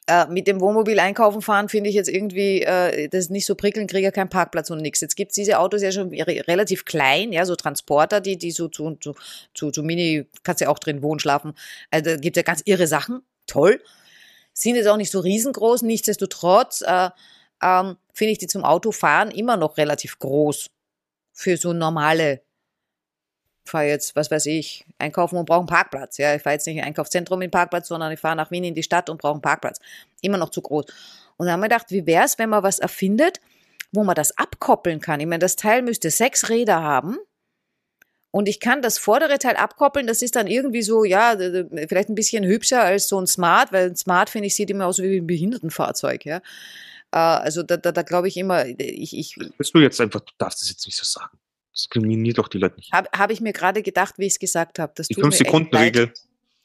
Äh, mit dem Wohnmobil einkaufen fahren finde ich jetzt irgendwie, äh, das ist nicht so prickelnd, kriege ja keinen Parkplatz und nichts. Jetzt gibt's diese Autos ja schon re relativ klein, ja, so Transporter, die, die so zu, zu, zu, zu Mini, kannst ja auch drin wohnen, schlafen. Also da gibt's ja ganz irre Sachen, toll. Sind jetzt auch nicht so riesengroß, nichtsdestotrotz, äh, ähm, finde ich die zum Autofahren immer noch relativ groß für so normale. Ich fahre jetzt, was weiß ich, einkaufen und brauche einen Parkplatz. Ja, ich fahre jetzt nicht in ein Einkaufszentrum in den Parkplatz, sondern ich fahre nach Wien in die Stadt und brauche einen Parkplatz. Immer noch zu groß. Und dann haben wir gedacht, wie wäre es, wenn man was erfindet, wo man das abkoppeln kann? Ich meine, das Teil müsste sechs Räder haben. Und ich kann das vordere Teil abkoppeln. Das ist dann irgendwie so, ja, vielleicht ein bisschen hübscher als so ein Smart, weil ein Smart, finde ich, sieht immer aus wie ein Behindertenfahrzeug, ja. Äh, also da, da, da glaube ich immer, ich, ich. Bist du jetzt einfach, du darfst es jetzt nicht so sagen. Diskriminiert doch die Leute nicht. Habe hab ich mir gerade gedacht, wie ich es gesagt habe. Die 5-Sekunden-Regel.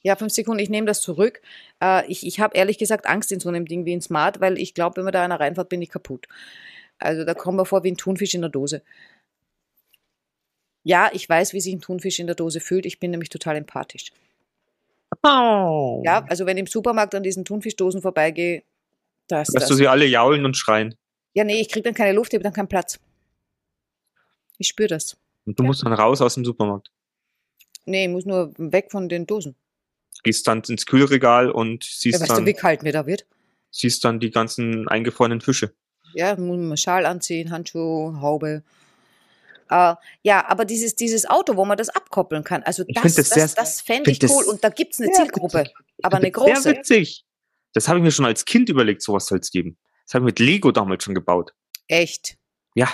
Ja, fünf Sekunden, ich nehme das zurück. Äh, ich ich habe ehrlich gesagt Angst in so einem Ding wie ein Smart, weil ich glaube, wenn man da einer reinfährt, bin ich kaputt. Also da kommen wir vor wie ein Thunfisch in der Dose. Ja, ich weiß, wie sich ein Thunfisch in der Dose fühlt. Ich bin nämlich total empathisch. Oh. Ja, also wenn ich im Supermarkt an diesen Thunfischdosen vorbeigehe, das, Dass das. du sie alle jaulen und schreien. Ja, nee, ich krieg dann keine Luft, ich habe dann keinen Platz. Ich spüre das. Und du ja. musst dann raus aus dem Supermarkt. Nee, ich muss nur weg von den Dosen. Gehst dann ins Kühlregal und Ja, siehst, weißt du, dann, wie kalt mir da wird? siehst dann die ganzen eingefrorenen Fische. Ja, muss man Schal anziehen, Handschuhe, Haube. Äh, ja, aber dieses, dieses Auto, wo man das abkoppeln kann, also Ich das, das, das sehr- das, fände find ich das cool. Und da gibt's eine sehr Zielgruppe, witzig. aber eine Das große. Sehr witzig. Das habe ich mir schon als Kind überlegt, sowas soll es geben. Das habe ich mit Lego damals schon gebaut. Echt. Ja,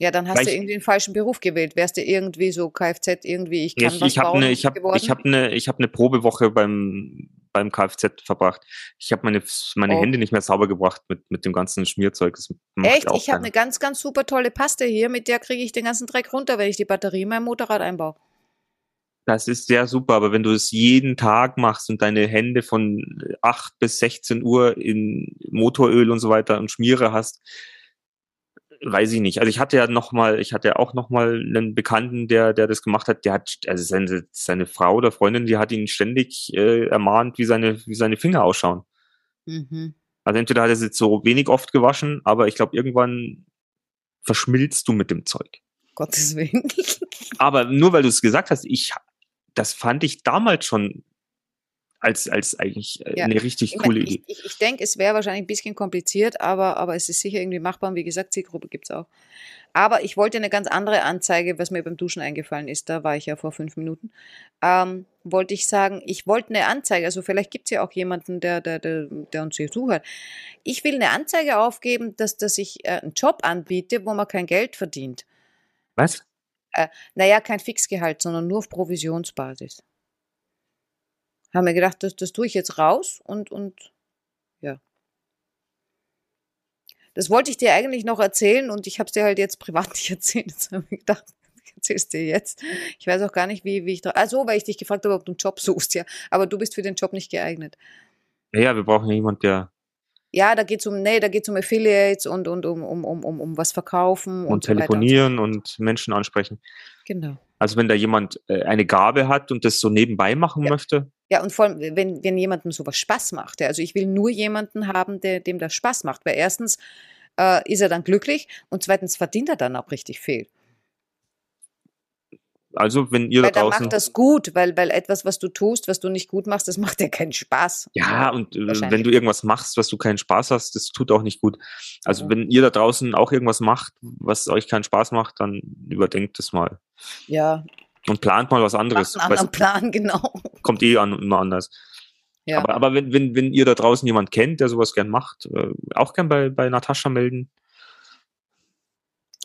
Ja, dann hast Weil du irgendwie den falschen Beruf gewählt. Wärst du irgendwie so Kfz, irgendwie, ich kann ich, was ich habe bauen eine, ich habe, geworden? ich habe eine, ich habe eine Probewoche beim beim Kfz verbracht. Ich habe meine meine Oh. Hände nicht mehr sauber gebracht mit mit dem ganzen Schmierzeug. Echt? Ich habe eine ganz, ganz super tolle Paste hier, mit der kriege ich den ganzen Dreck runter, wenn ich die Batterie in meinem Motorrad einbaue. Das ist sehr super, aber wenn du es jeden Tag machst und deine Hände von 8 bis 16 Uhr in Motoröl und so weiter und Schmiere hast, weiß ich nicht. Also ich hatte ja noch mal, ich hatte ja auch noch mal einen Bekannten, der der das gemacht hat. Der hat also seine, seine Frau oder Freundin, die hat ihn ständig äh, ermahnt, wie seine wie seine Finger ausschauen. Mhm. Also entweder hat er jetzt so wenig oft gewaschen, aber ich glaube irgendwann verschmilzt du mit dem Zeug. Gottes Willen. Aber nur weil du es gesagt hast, ich, das fand ich damals schon als, als eigentlich äh, Ja. eine richtig Ich, coole mein, Idee. ich, ich, ich denke, es wäre wahrscheinlich ein bisschen kompliziert, aber, aber es ist sicher irgendwie machbar. Und wie gesagt, Zielgruppe gibt's auch. Aber ich wollte eine ganz andere Anzeige, was mir beim Duschen eingefallen ist, da war ich ja vor fünf Minuten, ähm, wollte ich sagen, ich wollte eine Anzeige, also vielleicht gibt's ja auch jemanden, der, der, der, der uns hier zuhört. Ich will eine Anzeige aufgeben, dass, dass ich äh, einen Job anbiete, wo man kein Geld verdient. Was? Naja, kein Fixgehalt, sondern nur auf Provisionsbasis. Haben wir gedacht, das, das tue ich jetzt raus und, und ja. Das wollte ich dir eigentlich noch erzählen und ich habe es dir halt jetzt privat nicht erzählt. Jetzt habe ich gedacht, ich erzähl's dir jetzt. Ich weiß auch gar nicht, wie, wie ich da. Also, weil ich dich gefragt habe, ob du einen Job suchst, ja. Aber du bist für den Job nicht geeignet. Naja, wir brauchen ja jemand, der Ja, da geht's um, nee, da geht's um Affiliates und, und um, um, um, um, um was verkaufen und, und so weiter telefonieren und Menschen ansprechen. Und so. Genau. Also wenn da jemand äh, eine Gabe hat und das so nebenbei machen Ja. möchte, Ja, und vor allem, wenn, wenn jemandem sowas Spaß macht. Ja, also ich will nur jemanden haben, der, dem das Spaß macht. Weil erstens äh, ist er dann glücklich und zweitens verdient er dann auch richtig viel. also wenn ihr weil da draußen macht das gut, weil, weil etwas, was du tust, was du nicht gut machst, das macht dir keinen Spaß. Ja, und äh, wenn du irgendwas machst, was du keinen Spaß hast, das tut auch nicht gut. Also Ja. wenn ihr da draußen auch irgendwas macht, was euch keinen Spaß macht, dann überdenkt es mal Ja, und plant mal was macht anderes. einen weil es anderen Plan, genau. kommt eh an, immer anders. Ja. Aber, aber wenn, wenn, wenn ihr da draußen jemand kennt, der sowas gern macht, äh, auch gern bei, bei Natascha melden.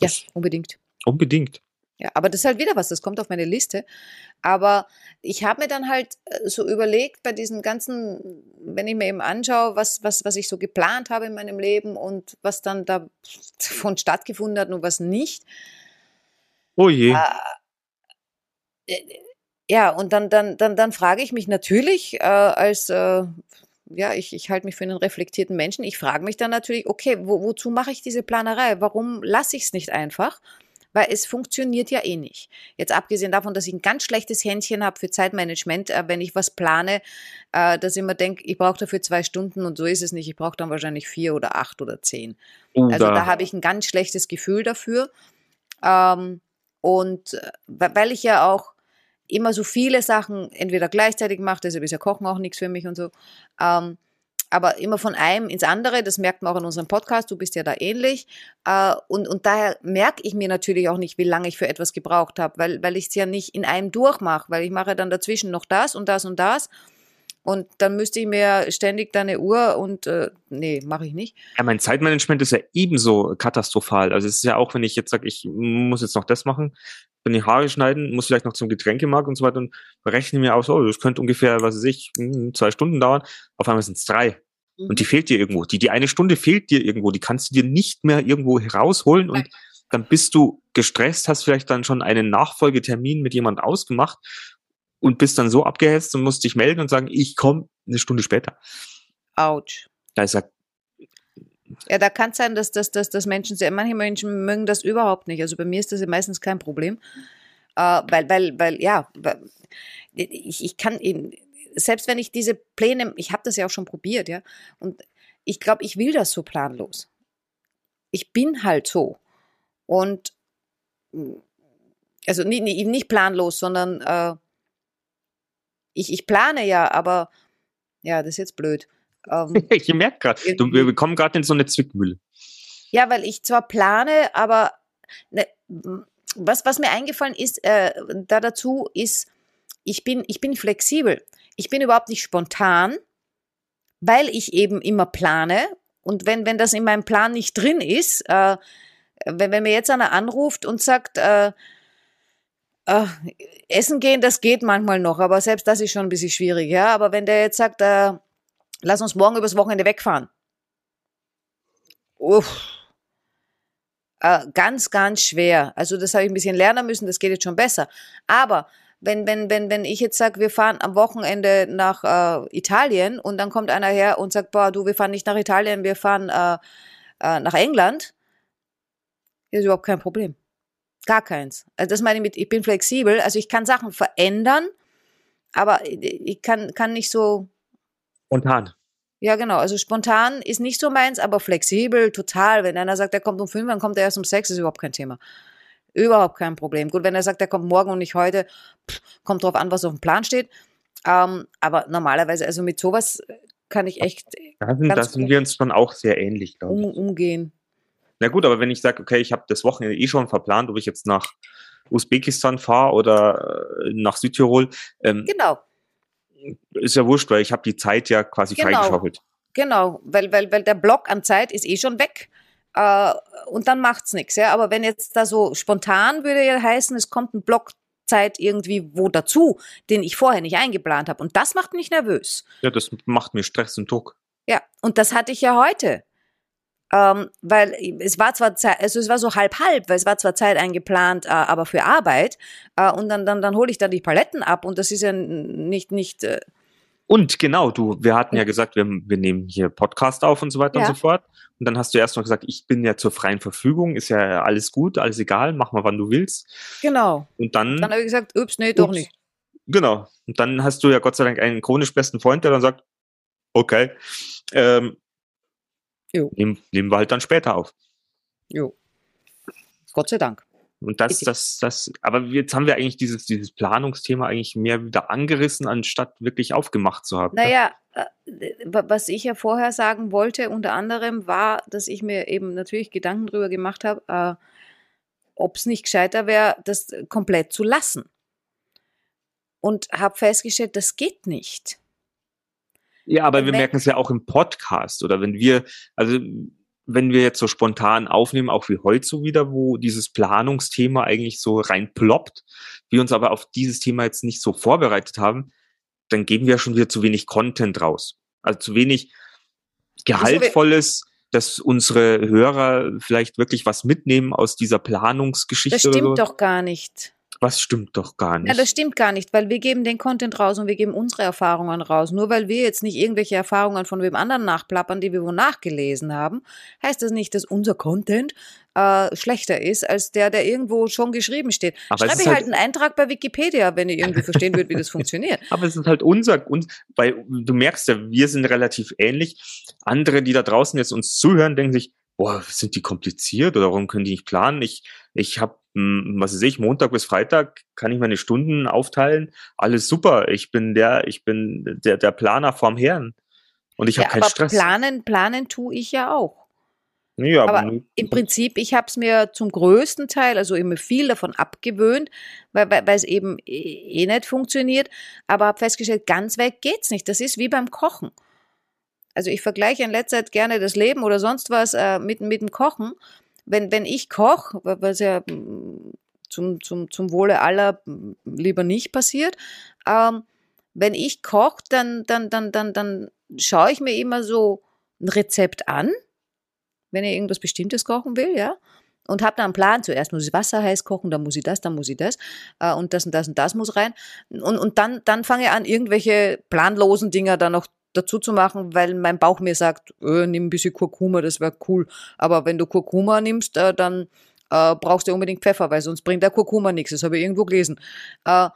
ja, Das- unbedingt. Unbedingt. Ja, aber das ist halt wieder was, das kommt auf meine Liste. Aber ich habe mir dann halt äh, so überlegt, bei diesem ganzen, wenn ich mir eben anschaue, was, was, was ich so geplant habe in meinem Leben und was dann da von stattgefunden hat und was nicht. Oh je. Äh, Ja, und dann, dann, dann, dann frage ich mich natürlich äh, als, äh, ja, ich, ich halte mich für einen reflektierten Menschen, ich frage mich dann natürlich, okay, wo, wozu mache ich diese Planerei? Warum lasse ich es nicht einfach? Weil es funktioniert ja eh nicht. Jetzt abgesehen davon, dass ich ein ganz schlechtes Händchen habe für Zeitmanagement, äh, wenn ich was plane, äh, dass ich immer denke, ich brauche dafür zwei Stunden und so ist es nicht. Ich brauche dann wahrscheinlich vier oder acht oder zehn. Oh, Also da- habe ich ein ganz schlechtes Gefühl dafür. Ähm, und äh, weil ich ja auch immer so viele Sachen entweder gleichzeitig mache, deshalb ist ja Kochen auch nichts für mich und so. Ähm, aber immer von einem ins andere, das merkt man auch in unserem Podcast, du bist ja da ähnlich. Äh, und, und daher merke ich mir natürlich auch nicht, wie lange ich für etwas gebraucht habe, weil, weil ich es ja nicht in einem durchmache, weil ich mache dann dazwischen noch das und das und das. Und dann müsste ich mir ständig da eine Uhr und äh, nee, mache ich nicht. Ja, mein Zeitmanagement ist ja ebenso katastrophal. Also es ist ja auch, wenn ich jetzt sage, ich muss jetzt noch das machen, bin die Haare schneiden, muss vielleicht noch zum Getränkemarkt und so weiter und berechne mir aus, oh, das könnte ungefähr, was weiß ich, hm, zwei Stunden dauern. Auf einmal sind es drei. Und die fehlt dir irgendwo. Die, die eine Stunde fehlt dir irgendwo. Die kannst du dir nicht mehr irgendwo herausholen und dann bist du gestresst, hast vielleicht dann schon einen Nachfolgetermin mit jemand ausgemacht und bist dann so abgehetzt und musst dich melden und sagen, ich komme eine Stunde später. Autsch. Da ist ja Ja, da kann es sein, dass, dass, dass, dass Menschen, sehr- manche Menschen mögen das überhaupt nicht. Also bei mir ist das ja meistens kein Problem. Äh, weil, weil, weil, ja, weil, ich, ich kann ihn, selbst wenn ich diese Pläne, ich habe das ja auch schon probiert, ja, und ich glaube, ich will das so planlos. Ich bin halt so. Und Also nicht, nicht, nicht planlos, sondern äh, ich, ich plane ja, aber ja, das ist jetzt blöd. Ähm, ich merke gerade, wir kommen gerade in so eine Zwickmühle. Ja, weil ich zwar plane, aber ne, was, was mir eingefallen ist, äh, da dazu ist, ich bin, ich bin flexibel. Ich bin überhaupt nicht spontan, weil ich eben immer plane. Und wenn, wenn das in meinem Plan nicht drin ist, äh, wenn, wenn mir jetzt einer anruft und sagt, äh, äh, essen gehen, das geht manchmal noch, aber selbst das ist schon ein bisschen schwierig, ja. Aber wenn der jetzt sagt, äh, lass uns morgen übers Wochenende wegfahren. Uff. Äh, ganz, ganz schwer. Also das habe ich ein bisschen lernen müssen, das geht jetzt schon besser. Aber wenn, wenn, wenn, wenn ich jetzt sage, wir fahren am Wochenende nach äh, Italien und dann kommt einer her und sagt, boah, du, wir fahren nicht nach Italien, wir fahren äh, äh, nach England, ist überhaupt kein Problem. Gar keins. Also das meine ich mit, ich bin flexibel, also ich kann Sachen verändern, aber ich kann, kann nicht so. Spontan. Ja, genau. Also spontan ist nicht so meins, aber flexibel, total. Wenn einer sagt, er kommt um fünf, dann kommt er erst um sechs, ist überhaupt kein Thema. Überhaupt kein Problem. Gut, wenn er sagt, er kommt morgen und nicht heute, pff, kommt drauf an, was auf dem Plan steht. Ähm, aber normalerweise, also mit sowas kann ich echt. Da sind, da sind wir uns schon auch sehr ähnlich, glaube ich. Um, umgehen. Na gut, aber wenn ich sage, okay, ich habe das Wochenende eh schon verplant, ob ich jetzt nach Usbekistan fahre oder äh, nach Südtirol. Ähm, genau. Ist ja wurscht, weil ich habe die Zeit ja quasi genau. freigeschaufelt. Genau, weil, weil, weil der Block an Zeit ist eh schon weg. Äh, und dann macht's nichts, ja. Aber wenn jetzt da so spontan würde ja heißen, es kommt ein Block Zeit irgendwie wo dazu, den ich vorher nicht eingeplant habe. Und das macht mich nervös. Ja, das macht mir Stress und Druck. Ja, und das hatte ich ja heute. Ähm, weil es war zwar Zeit, also es war so halb halb, weil es war zwar Zeit eingeplant, äh, aber für Arbeit. Äh, und dann, dann, dann hole ich da die Paletten ab und das ist ja nicht, nicht. Äh und genau, du, wir hatten ja gesagt, wir, wir nehmen hier Podcast auf und so weiter ja. und so fort. Und dann hast du erst noch gesagt, ich bin ja zur freien Verfügung, ist ja alles gut, alles egal, mach mal, wann du willst. Genau. Und dann. Dann habe ich gesagt, ups, nee, doch nicht. Genau. Und dann hast du ja Gott sei Dank einen chronisch besten Freund, der dann sagt, okay, ähm, jo. Nehmen, nehmen wir halt dann später auf. Jo. Gott sei Dank. Und das, das, das, aber jetzt haben wir eigentlich dieses, dieses Planungsthema eigentlich mehr wieder angerissen, anstatt wirklich aufgemacht zu haben. Naja, äh, was ich ja vorher sagen wollte, unter anderem war, dass ich mir eben natürlich Gedanken darüber gemacht habe, äh, ob es nicht gescheiter wäre, das komplett zu lassen. Und habe festgestellt, das geht nicht. Ja, aber wir merken es ja auch im Podcast oder wenn wir, also wenn wir jetzt so spontan aufnehmen, auch wie heute so wieder, wo dieses Planungsthema eigentlich so rein ploppt, wir uns aber auf dieses Thema jetzt nicht so vorbereitet haben, dann geben wir schon wieder zu wenig Content raus. Also zu wenig gehaltvolles, dass unsere Hörer vielleicht wirklich was mitnehmen aus dieser Planungsgeschichte. Das stimmt so. doch gar nicht. Was stimmt doch gar nicht? Ja, das stimmt gar nicht, weil wir geben den Content raus und wir geben unsere Erfahrungen raus. Nur weil wir jetzt nicht irgendwelche Erfahrungen von wem anderen nachplappern, die wir wo nachgelesen haben, heißt das nicht, dass unser Content äh, schlechter ist als der, der irgendwo schon geschrieben steht. Aber Schreibe ich halt, halt einen Eintrag bei Wikipedia, wenn ihr irgendwie verstehen würdet, wie das funktioniert. Aber es ist halt unser, und, weil du merkst ja, wir sind relativ ähnlich. Andere, die da draußen jetzt uns zuhören, denken sich, boah, sind die kompliziert oder warum können die nicht planen? Ich, ich habe, hm, was weiß ich, Montag bis Freitag kann ich meine Stunden aufteilen. Alles super. Ich bin der, ich bin der, der Planer vorm Herrn. Und ich ja, habe keinen Stress. Planen, planen tue ich ja auch. Ja, aber, aber im Prinzip, ich habe es mir zum größten Teil, also immer viel davon abgewöhnt, weil, weil, weil es eben eh, eh nicht funktioniert, aber habe festgestellt, ganz weg geht's nicht. Das ist wie beim Kochen also ich vergleiche in letzter Zeit gerne das Leben oder sonst was äh, mit, mit dem Kochen. Wenn, wenn ich koche, was ja mm, zum, zum, zum Wohle aller mm, lieber nicht passiert, ähm, wenn ich koche, dann, dann, dann, dann, dann schaue ich mir immer so ein Rezept an, wenn ich irgendwas Bestimmtes kochen will, ja. Und habe dann einen Plan. Zuerst muss ich Wasser heiß kochen, dann muss ich das, dann muss ich das. Äh, und das und das und das muss rein. Und, und dann, dann fange ich an, irgendwelche planlosen Dinger dann noch dazu zu machen, weil mein Bauch mir sagt, öh, nimm ein bisschen Kurkuma, das wäre cool. Aber wenn du Kurkuma nimmst, äh, dann äh, brauchst du unbedingt Pfeffer, weil sonst bringt der Kurkuma nichts. Das habe ich irgendwo gelesen. Äh,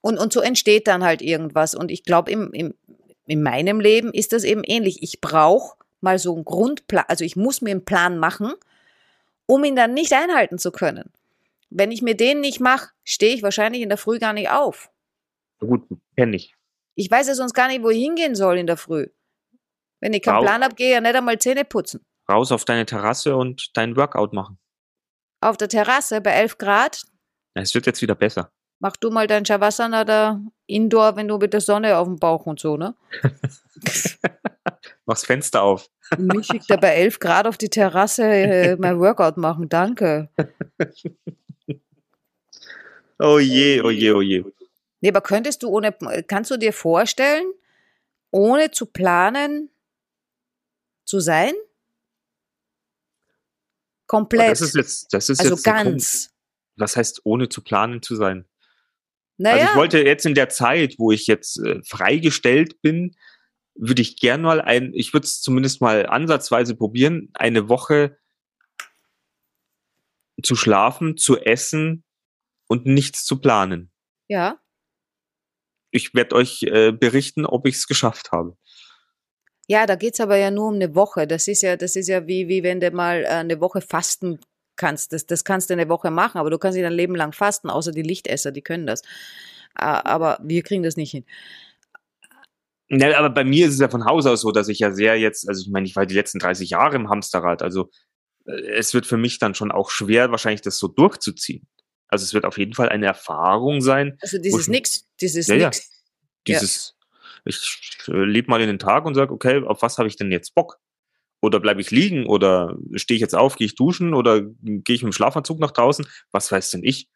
und, und so entsteht dann halt irgendwas. Und ich glaube, im, im, in meinem Leben ist das eben ähnlich. Ich brauche mal so einen Grundplan, also ich muss mir einen Plan machen, um ihn dann nicht einhalten zu können. Wenn ich mir den nicht mache, stehe ich wahrscheinlich in der Früh gar nicht auf. Gut, kenne ich. Ich weiß ja sonst gar nicht, wo ich hingehen soll in der Früh. Wenn ich keinen Au. Plan habe, gehe ich ja nicht einmal Zähne putzen. Raus auf deine Terrasse und dein Workout machen. Auf der Terrasse bei 11 Grad, Es wird jetzt wieder besser. mach du mal dein Shavasana da indoor, wenn du mit der Sonne auf dem Bauch und so, ne? Mach's Fenster auf. Mich schickt er bei 11 Grad auf die Terrasse äh, mein Workout machen, danke. Oh je, oh je, oh je. Nee, aber könntest du ohne, kannst du dir vorstellen, ohne zu planen zu sein? Komplett. Das ist jetzt, das ist also jetzt ganz. Was heißt, ohne zu planen zu sein? Naja, Also ich wollte jetzt in der Zeit, wo ich jetzt äh, freigestellt bin, würde ich gern mal ein, ich würde es zumindest mal ansatzweise probieren, eine Woche zu schlafen, zu essen und nichts zu planen. ja. Ich werde euch äh, berichten, ob ich es geschafft habe. Ja, da geht's aber ja nur um eine Woche. Das ist ja, das ist ja wie, wie wenn du mal äh, eine Woche fasten kannst. Das, das kannst du eine Woche machen, aber du kannst nicht dein Leben lang fasten, außer die Lichtesser, die können das. Aber wir kriegen das nicht hin. Ja, aber bei mir ist es ja von Haus aus so, dass ich ja sehr jetzt, also ich meine, ich war die letzten 30 Jahre im Hamsterrad, also äh, es wird für mich dann schon auch schwer, wahrscheinlich das so durchzuziehen. Also es wird auf jeden Fall eine Erfahrung sein, Also dieses ich- Nix, dieses Ja, ja. Nix. dieses, ich äh, lebe mal in den Tag und sage, okay, auf was habe ich denn jetzt Bock? Oder bleibe ich liegen? Oder stehe ich jetzt auf, gehe ich duschen? Oder gehe ich mit dem Schlafanzug nach draußen? Was weiß denn ich?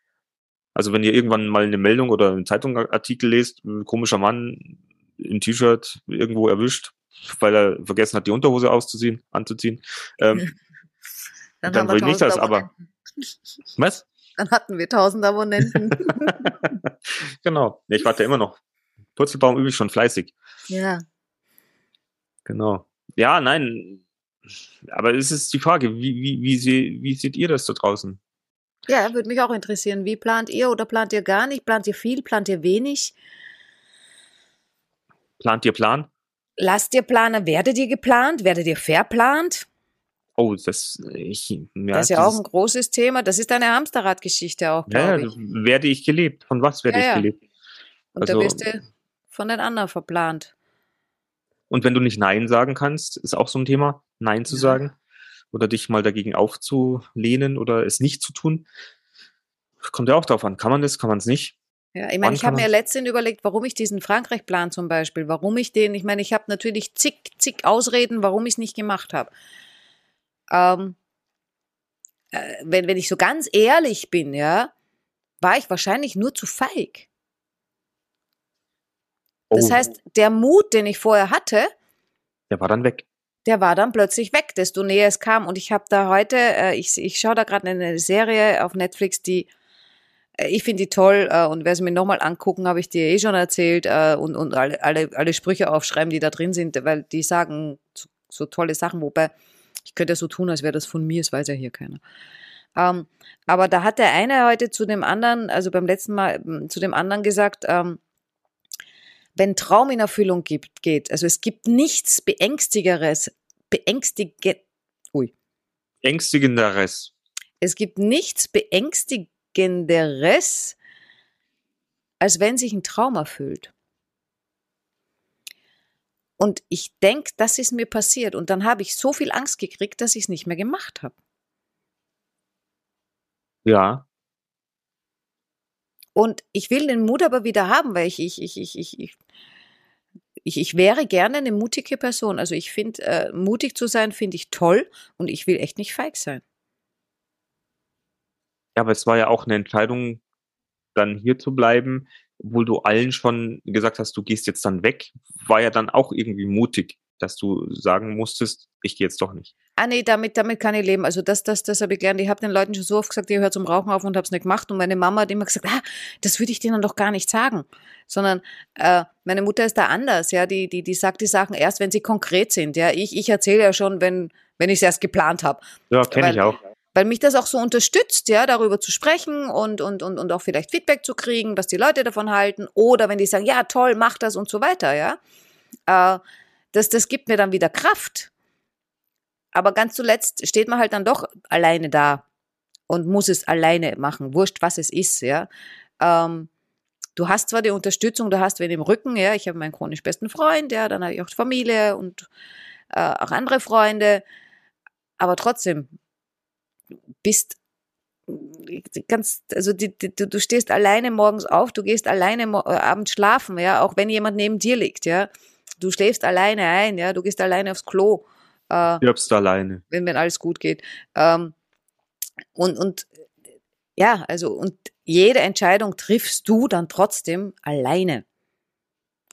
Also wenn ihr irgendwann mal eine Meldung oder einen Zeitungartikel lest, ein komischer Mann im T-Shirt irgendwo erwischt, weil er vergessen hat, die Unterhose auszuziehen, anzuziehen. Ähm, dann will ich nicht das, aber- was? Dann hatten wir tausend Abonnenten. genau. Ich warte immer noch. Purzelbaum übe ich schon fleißig. ja. Genau. Ja, nein. Aber es ist die Frage, wie, wie, wie, sie, wie seht ihr das da draußen? Ja, würde mich auch interessieren. Wie plant ihr oder plant ihr gar nicht? Plant ihr viel? Plant ihr wenig? Plant ihr Plan? Lasst ihr planen? Werdet ihr geplant? Werdet ihr verplant? Oh, das, ich, ja, das ist ja auch ein großes Thema. Das ist eine Hamsterrad-Geschichte auch, ja, glaube ja, ich. werde ich gelebt? Von was werde Ja, ich gelebt? Und da also- wirst du von den anderen verplant. Und wenn du nicht Nein sagen kannst, ist auch so ein Thema, Nein zu sagen oder dich mal dagegen aufzulehnen oder es nicht zu tun. Kommt ja auch darauf an, kann man das, kann man es nicht? Ja, ich meine, Wann ich habe mir letztens überlegt, warum ich diesen Frankreich-Plan zum Beispiel, warum ich den, ich meine, ich habe natürlich zig, zig Ausreden, warum ich es nicht gemacht habe. Ähm, äh, wenn, wenn ich so ganz ehrlich bin, ja, war ich wahrscheinlich nur zu feig. Das Oh, heißt, der Mut, den ich vorher hatte, der war dann weg. der war dann plötzlich weg, desto näher es kam. Und ich habe da heute, äh, ich, ich schaue da gerade eine Serie auf Netflix, die äh, ich finde die toll äh, und werde sie mir nochmal angucken, habe ich dir eh schon erzählt äh, und, und alle, alle, alle Sprüche aufschreiben, die da drin sind, weil die sagen so, so tolle Sachen, wobei ich könnte ja so tun, als wäre das von mir, das weiß ja hier keiner. Ähm, aber da hat der eine heute zu dem anderen, also beim letzten Mal ähm, zu dem anderen gesagt, ähm, wenn Traum in Erfüllung gibt, geht, also es gibt nichts Beängstigeres, beängstige, ui, Ängstigenderes. es gibt nichts Beängstigenderes, als wenn sich ein Traum erfüllt. Und ich denke, das ist mir passiert. Und dann habe ich so viel Angst gekriegt, dass ich es nicht mehr gemacht habe. Ja, Und ich will den Mut aber wieder haben, weil ich, ich, ich, ich, ich, ich, ich, ich wäre gerne eine mutige Person. Also ich finde, äh, mutig zu sein, finde ich toll und ich will echt nicht feig sein. Ja, aber es war ja auch eine Entscheidung, dann hier zu bleiben, obwohl du allen schon gesagt hast, du gehst jetzt dann weg, war ja dann auch irgendwie mutig, dass du sagen musstest, ich gehe jetzt doch nicht. Ah nee, damit, damit kann ich leben. Also das, das, das habe ich gelernt. Ich habe den Leuten schon so oft gesagt, ihr hört zum Rauchen auf und habe es nicht gemacht. Und meine Mama hat immer gesagt, ah, das würde ich denen doch gar nicht sagen. Sondern äh, meine Mutter ist da anders, ja. Die, die, die sagt die Sachen erst, wenn sie konkret sind. Ja, ich, ich erzähle ja schon, wenn, wenn ich es erst geplant habe. Ja, kenne ich auch. Weil mich das auch so unterstützt, ja, darüber zu sprechen und, und, und, und auch vielleicht Feedback zu kriegen, was die Leute davon halten. Oder wenn die sagen, ja, toll, mach das und so weiter, ja. Äh, das, das gibt mir dann wieder Kraft. Aber ganz zuletzt steht man halt dann doch alleine da. und muss es alleine machen, wurscht was es ist, ja. Ähm, du hast zwar die Unterstützung, du hast wen im Rücken, ja, ich habe meinen chronisch besten Freund, ja, dann habe ich auch Familie und äh, auch andere Freunde, aber trotzdem bist ganz, also die, die, du stehst alleine morgens auf, du gehst alleine äh, abends schlafen, ja, auch wenn jemand neben dir liegt, ja, du schläfst alleine ein, ja, du gehst alleine aufs Klo. Äh, Stirbst alleine. Wenn, wenn alles gut geht. Ähm, und, und ja, also und jede Entscheidung triffst du dann trotzdem alleine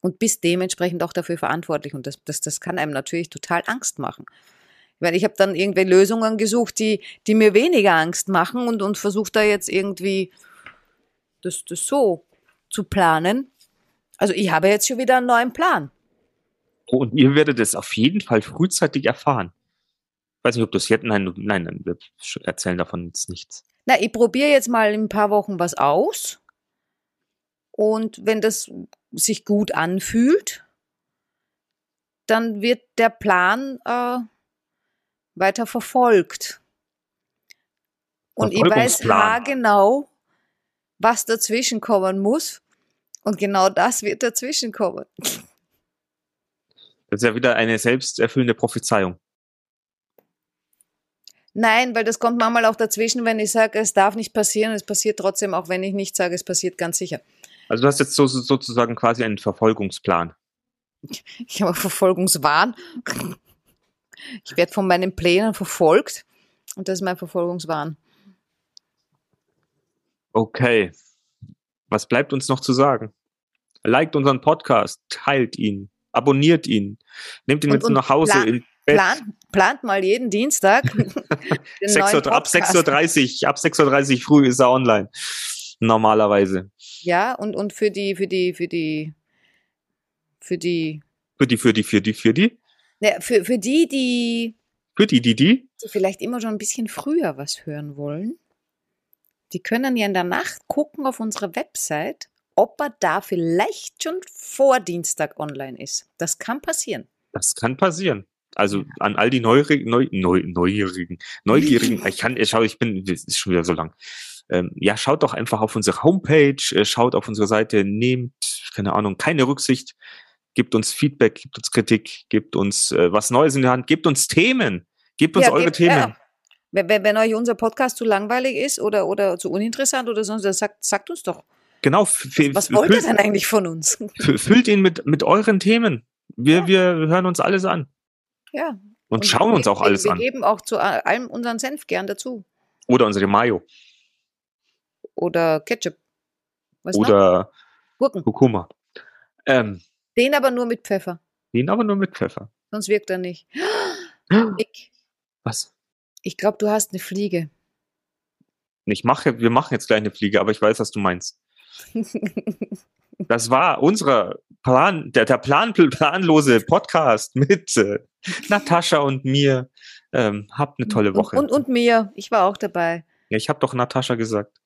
und bist dementsprechend auch dafür verantwortlich. Und das, das, das kann einem natürlich total Angst machen. Ich meine, ich habe dann irgendwelche Lösungen gesucht, die, die mir weniger Angst machen und, und versuche da jetzt irgendwie das, das so zu planen. Also ich habe jetzt schon wieder einen neuen Plan. Oh, und ihr werdet es auf jeden Fall frühzeitig erfahren. Ich weiß nicht, ob das jetzt, nein, nein, nein, wir erzählen davon jetzt nichts. Na, ich probiere jetzt mal in ein paar Wochen was aus. Und wenn das sich gut anfühlt, dann wird der Plan äh, weiter verfolgt. Und ich weiß genau, was dazwischen kommen muss. Und genau das wird dazwischen kommen. Das ist ja wieder eine selbsterfüllende Prophezeiung. Nein, weil das kommt manchmal auch dazwischen, wenn ich sage, es darf nicht passieren, es passiert trotzdem, auch wenn ich nicht sage, es passiert ganz sicher. Also du hast jetzt so, sozusagen quasi einen Verfolgungsplan. Ich habe Verfolgungswahn. Ich werde von meinen Plänen verfolgt und das ist mein Verfolgungswahn. Okay. Was bleibt uns noch zu sagen? Liked unseren Podcast, teilt ihn, abonniert ihn, nehmt ihn und, mit und nach Hause plan. Plan, plant mal jeden Dienstag. 6 Uhr, ab 6.30 Uhr, ab 6.30 Uhr früh ist er online. Normalerweise. Ja, und, und für die, für die, für die, für die. Für die, für die, für die, für die? Ja, für, für die, die. Für die, die, die? Die vielleicht immer schon ein bisschen früher was hören wollen. Die können ja in der Nacht gucken auf unserer Website, ob er da vielleicht schon vor Dienstag online ist. Das kann passieren. Das kann passieren. Also an all die Neugierigen, Neu, Neu, Neugierigen, Neugierigen, ich kann, schau, ich bin, ist schon wieder so lang. Ähm, ja, schaut doch einfach auf unsere Homepage, äh, schaut auf unsere Seite, nehmt, keine Ahnung, keine Rücksicht, gebt uns Feedback, gebt uns Kritik, gebt uns äh, was Neues in der Hand, gebt uns Themen, gebt uns ja, eure gebt, Themen. Ja. Wenn, wenn, euch unser Podcast zu langweilig ist oder, oder zu uninteressant oder sonst, dann sagt, sagt uns doch. Genau. Was wollt ihr denn eigentlich von uns? Füllt ihn mit, mit euren Themen. Wir, ja. wir hören uns alles an. Ja. Und, und schauen wir, uns auch alles wir an. Wir geben auch zu allem unseren Senf gern dazu. Oder unsere Mayo. Oder Ketchup. Was Oder? Gurken. Kurkuma. Ähm, den aber nur mit Pfeffer. Den aber nur mit Pfeffer. Sonst wirkt er nicht. Nick. Was? Ich glaube, du hast eine Fliege. Ich mache, wir machen jetzt gleich eine Fliege, aber ich weiß, was du meinst. das war unser Plan, der, der Plan, planlose Podcast mit äh, Natascha und mir. Ähm, habt eine tolle Woche. Und, und, und mir. Ich war auch dabei. Ja, ich habe doch Natascha gesagt.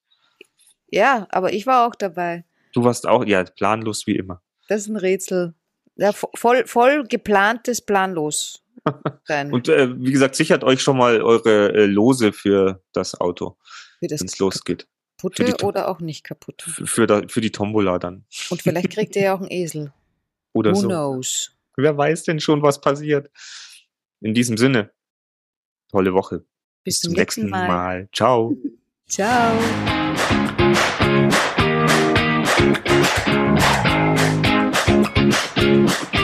Ja, aber ich war auch dabei. Du warst auch, ja, planlos wie immer. Das ist ein Rätsel. Ja, voll, voll geplantes Planlos. und äh, wie gesagt, sichert euch schon mal eure äh, Lose für das Auto, wenn es losgeht. Kaputte oder auch nicht kaputt. Für, da, für die Tombola dann. Und vielleicht kriegt ihr ja auch einen Esel. Oder Who so. knows? Wer weiß denn schon, was passiert? In diesem Sinne, tolle Woche. Bis, Bis zum nächsten Mal. Mal. Ciao. Ciao.